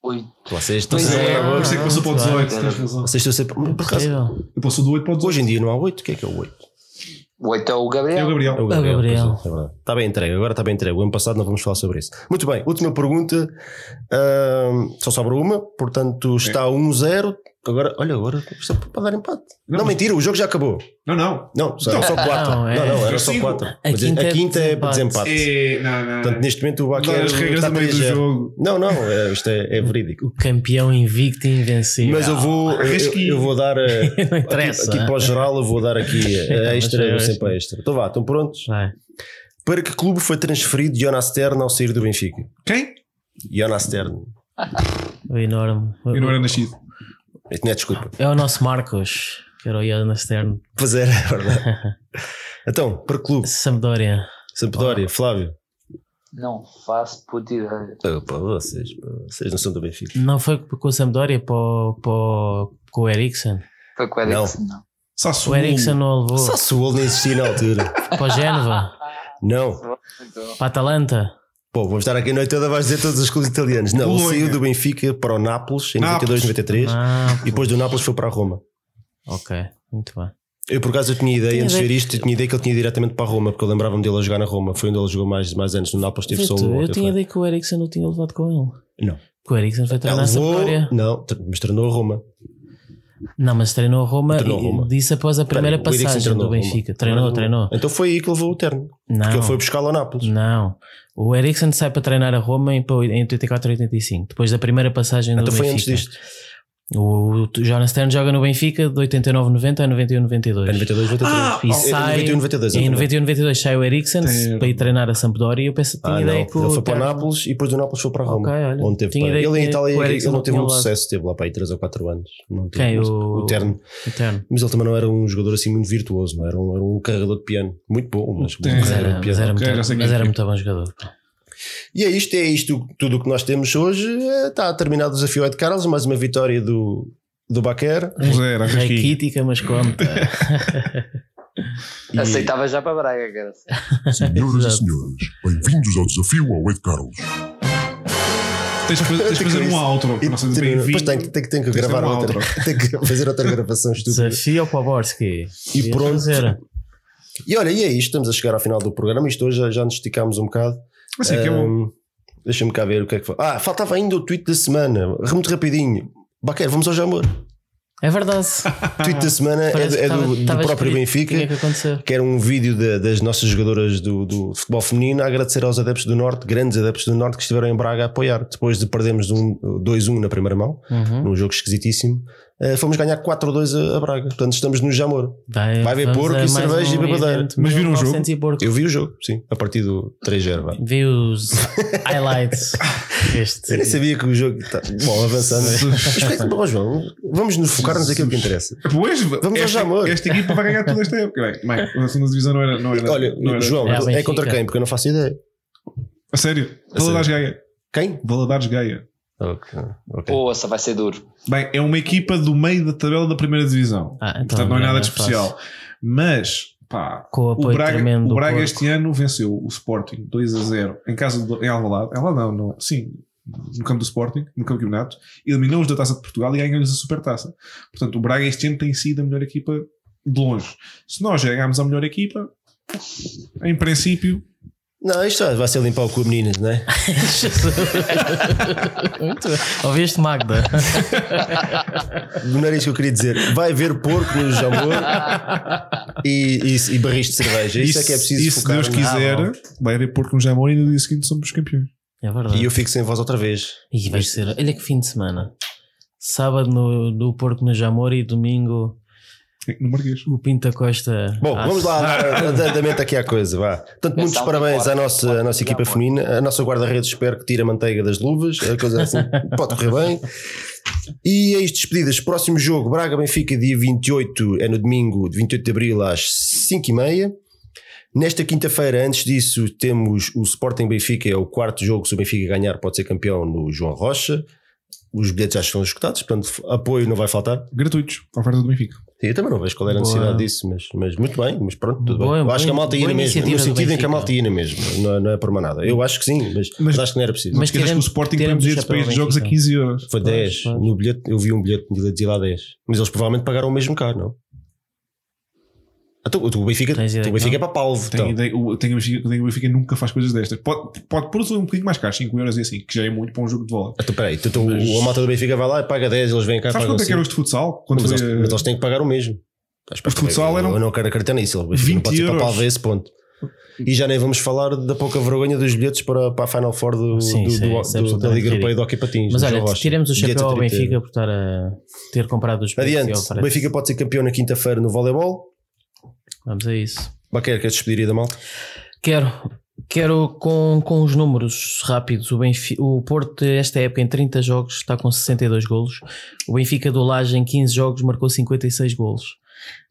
8. Vocês estão Pois sempre é. a isso é que passou para o muito bem. 18, tens razão. Vocês estão sempre. Por acaso. Eu passo do 8 para o 18. hoje em dia não há 8. O que é que é o 8? O 8 é o É o Gabriel. Gabriel. É o Gabriel. é, é verdade. Está bem entregue, agora está bem entregue. O ano passado não vamos falar sobre isso. Muito bem, última pergunta. Ahm, só sobra uma, portanto está 1-0. Agora, olha, agora isto é para dar empate. Não, Não, mas- mentira, o jogo já acabou. Não, não. Não, só, Não. só 4. Não, Não, é- não, era É só cinco. 4. A quinta é a quinta é para desempate. É, não, não. Portanto, neste momento o Baquer Dar as regras a meio do 3-0. jogo. Não, não, é, isto é, é verídico. O campeão invicto e invencível. Mas eu vou, eu, Arrisquinho. eu vou dar. eh, Não aqui, interessa. aqui para o geral, eu vou dar aqui a Mas extra, eu extra. sempre a extra. Então vá, estão prontos? Vai. Para que clube foi transferido Jonas Stern ao sair do Benfica? Quem? Jonas Stern. O enorme. Eu não era nascido. Não é desculpa. É o nosso Marcos, que era o Ian Stern. Pois era, é verdade. Então, para clube? Sampdoria. Sampdoria, Flávio. Não faço puta ideia. Pá, vocês, vocês não são do Benfica. Não foi com o Sampdoria para o, para com o Eriksen? Foi com o Eriksen, não. Sassuolo. O Eriksen não o levou Sassuolo nem existia na altura. para o Génova, Não. Para a Atalanta. Pô, vamos estar aqui a noite toda, vais dizer todos os clubes italianos. Não, ele Bolonha. saiu do Benfica para o Nápoles em Nápoles. 92, 93 Ah, e depois do Nápoles foi para a Roma. ok, muito bem. Eu por acaso eu tinha ideia, Tinha antes de ver isto, eu tinha ideia que ele tinha ido diretamente para a Roma, porque eu lembrava-me dele a jogar na Roma. Foi onde ele jogou mais, mais anos. No Nápoles teve só um. eu tinha foi. ideia que o Eriksen não tinha levado com ele. Não. Que o Eriksen foi Ele treinar a Sampdoria. não, mas treinou a Roma. Não, mas treinou a Roma Treinou e Roma. disse após a primeira Peraí, o Eriksen passagem treinou do Roma. Benfica. Treinou, treinou. Então foi aí que levou o terno. Não. Porque ele foi buscá-lo ao Nápoles. Não. O Eriksen sai para treinar a Roma em em 84 85, depois da primeira passagem do Então foi Benfica. antes disto. O Jonas Stern joga no Benfica de 89 90 a 91 92. É 92, 93. Ah, E É sai 91, 92. em exatamente. 91 92 sai o Eriksen Tem- para ir treinar a Sampdoria e eu penso, tinha Ah, ideia não. que o Ele foi para o Nápoles e depois do Nápoles foi para a Roma. Ok, olha. onde teve para- ele em Itália ele não não teve muito levado. sucesso, teve lá para aí 3 ou 4 anos. Não teve Quem? O- o Terno. o Terno. Mas ele também não era um jogador assim muito virtuoso, não era um, era um carregador de piano. Muito bom, mas, mas era mas mas é. muito bom jogador. E é isto, é isto tudo o que nós temos hoje. Eh, Está terminado o desafio Ed Carlos, mais uma vitória do, do Baquer. Zero, Arrasquinho. Raquítica, mas conta. E- Aceitava já para Braga, cara. Senhoras e senhores, bem-vindos ao desafio ao Ed Carlos. Tens de fazer, tens que- um outro. E. Depois tem, que- tem, que- tem que gravar um outra. outro. Tem que fazer outra gravação estúpida. Desafio ao Poborski. E pronto. fazer. E olha, e é isto. Estamos a chegar ao final do programa. Isto hoje já, já nos esticámos um bocado. Assim que é bom. Ahm, Deixa-me cá ver o que é que foi. Ah, faltava ainda o tweet da semana. Muito rapidinho. Baquer, vamos ao Jamor. É verdade. O tweet da semana é, do- é do, tava- do tava próprio escrito. Benfica. Que acontecer. que era um vídeo da- das nossas jogadoras do, do futebol feminino a agradecer aos adeptos do Norte, grandes adeptos do Norte que estiveram em Braga a apoiar. Depois de perdermos um, 2-1 na primeira mão, Uhum. num jogo esquisitíssimo, eh, fomos ganhar 4-2 a, a Braga. Portanto, estamos no Jamor. Vai, Vai haver vamos porco e cerveja e um bebedeira. evento Mas viram o 1900 e porco. Eu vi o jogo, sim, a partir do 3-0. vá. Vi os highlights. Este. Eu nem sabia que o jogo. Tá... Bom, avançando. Mas, espera aí, bom, João, vamos nos focar-nos naquilo que interessa. Pois, Vamos ao Jamor. esta equipa vai ganhar toda esta época. Bem, bem, a segunda divisão não era. Não era Olha, não era- João, É é, contra quem? Porque eu não faço ideia. A sério, A Valadares Gaia. Quem? Valadares Gaia. Ok. ok. Ouça, vai ser duro. Bem, é uma equipa do meio da tabela da primeira divisão. Ah, então Portanto, não é nada de fácil. especial. Mas, pá, Com o Braga, o Braga este ano venceu o Sporting 2 a 0 em casa do, em Alvalade. Alvalade não, não, sim, no campo do Sporting, no campo do campeonato, eliminou-os da Taça de Portugal e ganhou-lhes a Supertaça. Portanto, o Braga este ano tem sido a melhor equipa de longe. Se nós já ganharmos a melhor equipa, em princípio, Não, isto vai ser limpar o cu a meninas, não é? Muito bem. Ouviste, Magda? Não era isso que eu queria dizer. Vai haver porco no Jamor e, e, e barris de cerveja. Isso, é que é preciso e se focar. Deus no- quiser, Ah, vai haver porco no Jamor e no dia seguinte somos campeões. É verdade. E eu fico sem voz outra vez. E vai ser. Olha que fim de semana. Sábado no, no Porco no Jamor e domingo No Marquês. o Pinta Costa. Bom, Ah, vamos lá dar dar andamento aqui à coisa. Vá. Portanto, muitos parabéns à nossa, à nossa no equipa feminina. A nossa guarda-redes espero que tire a manteiga das luvas. A coisa assim pode correr bem. E é isto, despedidas. Próximo jogo, Braga-Benfica, dia 28, é no domingo, 28 de abril, às 5h30. Nesta quinta-feira, antes disso, temos o Sporting Benfica, é o quarto jogo. Se o Benfica ganhar, pode ser campeão no João Rocha. Os bilhetes já estão escutados, portanto, apoio não vai faltar. Gratuitos, à oferta do Benfica. Sim, eu também não vejo qual era a Boa. necessidade disso, mas, mas muito bem, mas pronto, tudo Boa, bem. Eu boa- acho que a malta ia boa na mesma, iniciativa no do sentido em que a malta ia na mesma, não, é- não é por nada. Eu acho que sim, mas, mas acho que não era preciso. Mas Mas esqueças que o Sporting bilhetes para chapéu estes jogos a Benfica. 15 euros. Foi 10, pois. no bilhete, eu vi um bilhete de dizia lá 10, mas eles provavelmente pagaram o mesmo caro, não? Então, o Benfica, o Benfica é para Palvo. Tenho Então. tenho, o Benfica- tenho o Benfica nunca faz coisas destas. Pode, pode pôr um bocadinho mais caro, 5 euros e assim, que já é muito para um jogo de bola. Então, peraí, então, Mas- o, a malta do Benfica vai lá e paga 10, eles vêm cá Sabes pagam quanto é que eram os 5. de futsal? Quando Mas, foi, eles, eh, mas eles têm que pagar o mesmo. Os de futsal eram eu não quero acreditar nisso. O Benfica não 20 pode ser para. Palvo a esse ponto. E já nem vamos falar da pouca vergonha dos bilhetes para, para a Final Four do, Sim, do- isso do- é- isso é do- da Liga Europeia do Hockey Patins. Mas olha, tiremos o chapéu ao 30 Benfica por estar a ter comprado os bilhetes Adiante, o. Benfica pode ser campeão na quinta-feira no voleibol. Vamos a isso. Baquer, queres despedir da malta? Quero, quero com, com os números rápidos. O, Benfica, o Porto, esta época, em 30 jogos, está com 62 golos. O Benfica do Laje, em 15 jogos, marcou 56 golos.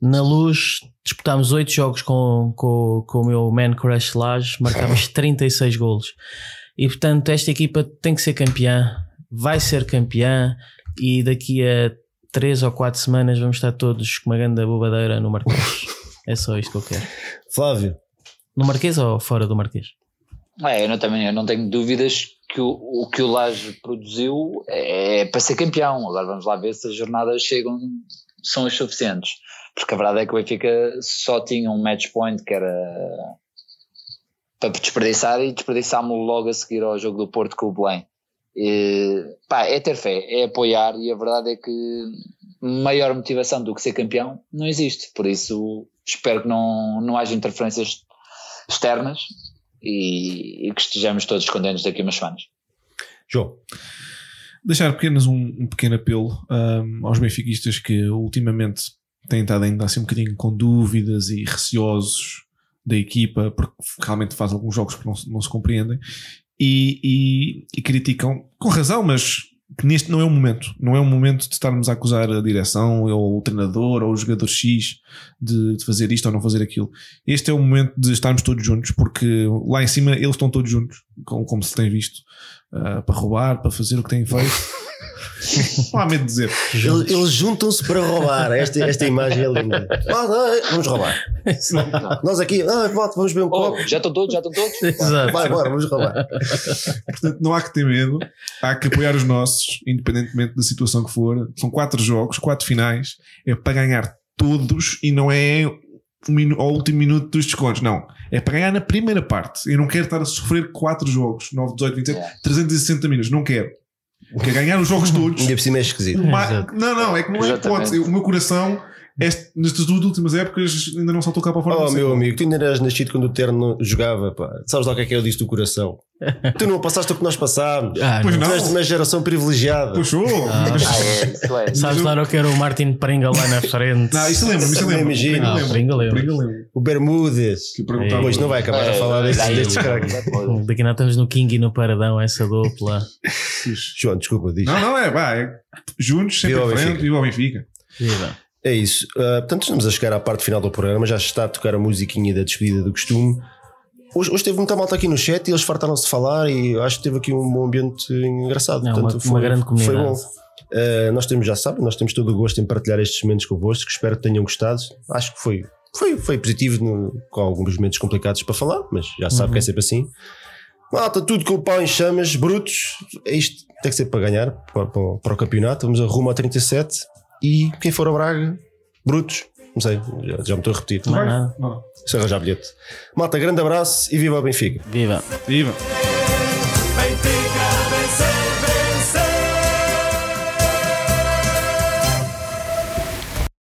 Na luz, disputámos 8 jogos com, com, com o meu Man Crush Laje, marcámos 36 golos. E portanto, esta equipa tem que ser campeã, vai ser campeã, e daqui a 3 ou 4 semanas vamos estar todos com uma grande bobadeira no Marquês. É só isto que eu quero. Flávio, No Marquês ou fora do Marquês? É, eu não, também eu não tenho dúvidas que o, o que o Laje produziu é, para ser campeão. Agora vamos lá ver se as jornadas chegam, são as suficientes. Porque a verdade é que o Benfica só tinha um match point que era para desperdiçar e desperdiçámos logo a seguir ao jogo do Porto com o Belém. E, pá, é ter fé, é apoiar e a verdade é que maior motivação do que ser campeão não existe. Por isso espero que não, não haja interferências externas e, e que estejamos todos contentes daqui a umas semanas. João, Deixar apenas um, um pequeno apelo um, aos benfiquistas que ultimamente têm estado ainda assim um bocadinho com dúvidas e receosos da equipa, porque realmente faz alguns jogos que não, não se compreendem e, e- e criticam com razão, mas que neste não é o momento. Não é o momento de estarmos a acusar a direção ou o treinador ou o jogador X de, de fazer isto ou não fazer aquilo. Este é o momento de estarmos todos juntos, porque lá em cima eles estão todos juntos, como, como se tem visto, ah, para roubar, para fazer o que têm feito. não há medo de dizer. eles, eles juntam-se para roubar. Esta, esta imagem é linda. Vamos roubar. Nós aqui, ah, vamos beber um Oh, copo. já estão todos, já estão todos. Exato. Vai, bora, vamos roubar. Portanto, não há que ter medo, há que apoiar os nossos, independentemente da situação que for. São quatro jogos, quatro finais, é para ganhar todos e não é ao último minuto dos descontos, não. É para ganhar na primeira parte. Eu não quero estar a sofrer quatro jogos, 9, 18, 27, Yeah. 360 minutos, não quero. Quero ganhar os jogos todos. Ainda por cima é esquisito. Ma- Exato. não, não, é que não é hipótese. O meu coração, este, nestas duas últimas épocas, ainda não saltou cá para fora. Oh, meu amigo, tu ainda eras nascido quando o Terno jogava, pá. Sabes lá o que é que eu disse do coração? tu não passaste o que nós passámos. Ah, Pois não. Tu és de uma geração privilegiada. Puxou! Ah, é, isso é. Sabes lá o que era o Martin Pringa lá na frente? Não, isso lembro-me, isso Não lembro-me. imagino. Pringa Ah, lembro. Lembro. Lembro. O Bermudes. Que perguntava- Pois não vai acabar a É, falar desse, é, destes é, craques. é, Daqui a nada estamos no King e no Paradão, essa dupla. João, desculpa, diz. Não, não é, vai. é juntos, sempre em frente, viva o Benfica. Viva. É isso. Ah, portanto, estamos a chegar à parte final do programa. Já está a tocar a musiquinha da despedida do costume. Hoje, hoje teve muita malta aqui no chat e eles fartaram-se de falar e acho que teve aqui um bom ambiente engraçado. É, uma- Portanto, uma grande Foi comunidade. bom. Ah, nós temos, já sabem, nós temos todo o gosto em partilhar estes momentos convosco. Espero que tenham gostado. Acho que foi, foi, foi positivo no- com alguns momentos complicados para falar, mas já sabe que é sempre assim. Malta, tudo com o pau em chamas, brutos. É isto, tem que ser para ganhar para, para- para o campeonato. Vamos a rumo ao 37 e quem for ao Braga, brutos. Não sei, já, já me estou a repetir. Não é nada. Não. Se arranjar bilhete. Malta, grande abraço e viva o Benfica. Viva. Viva.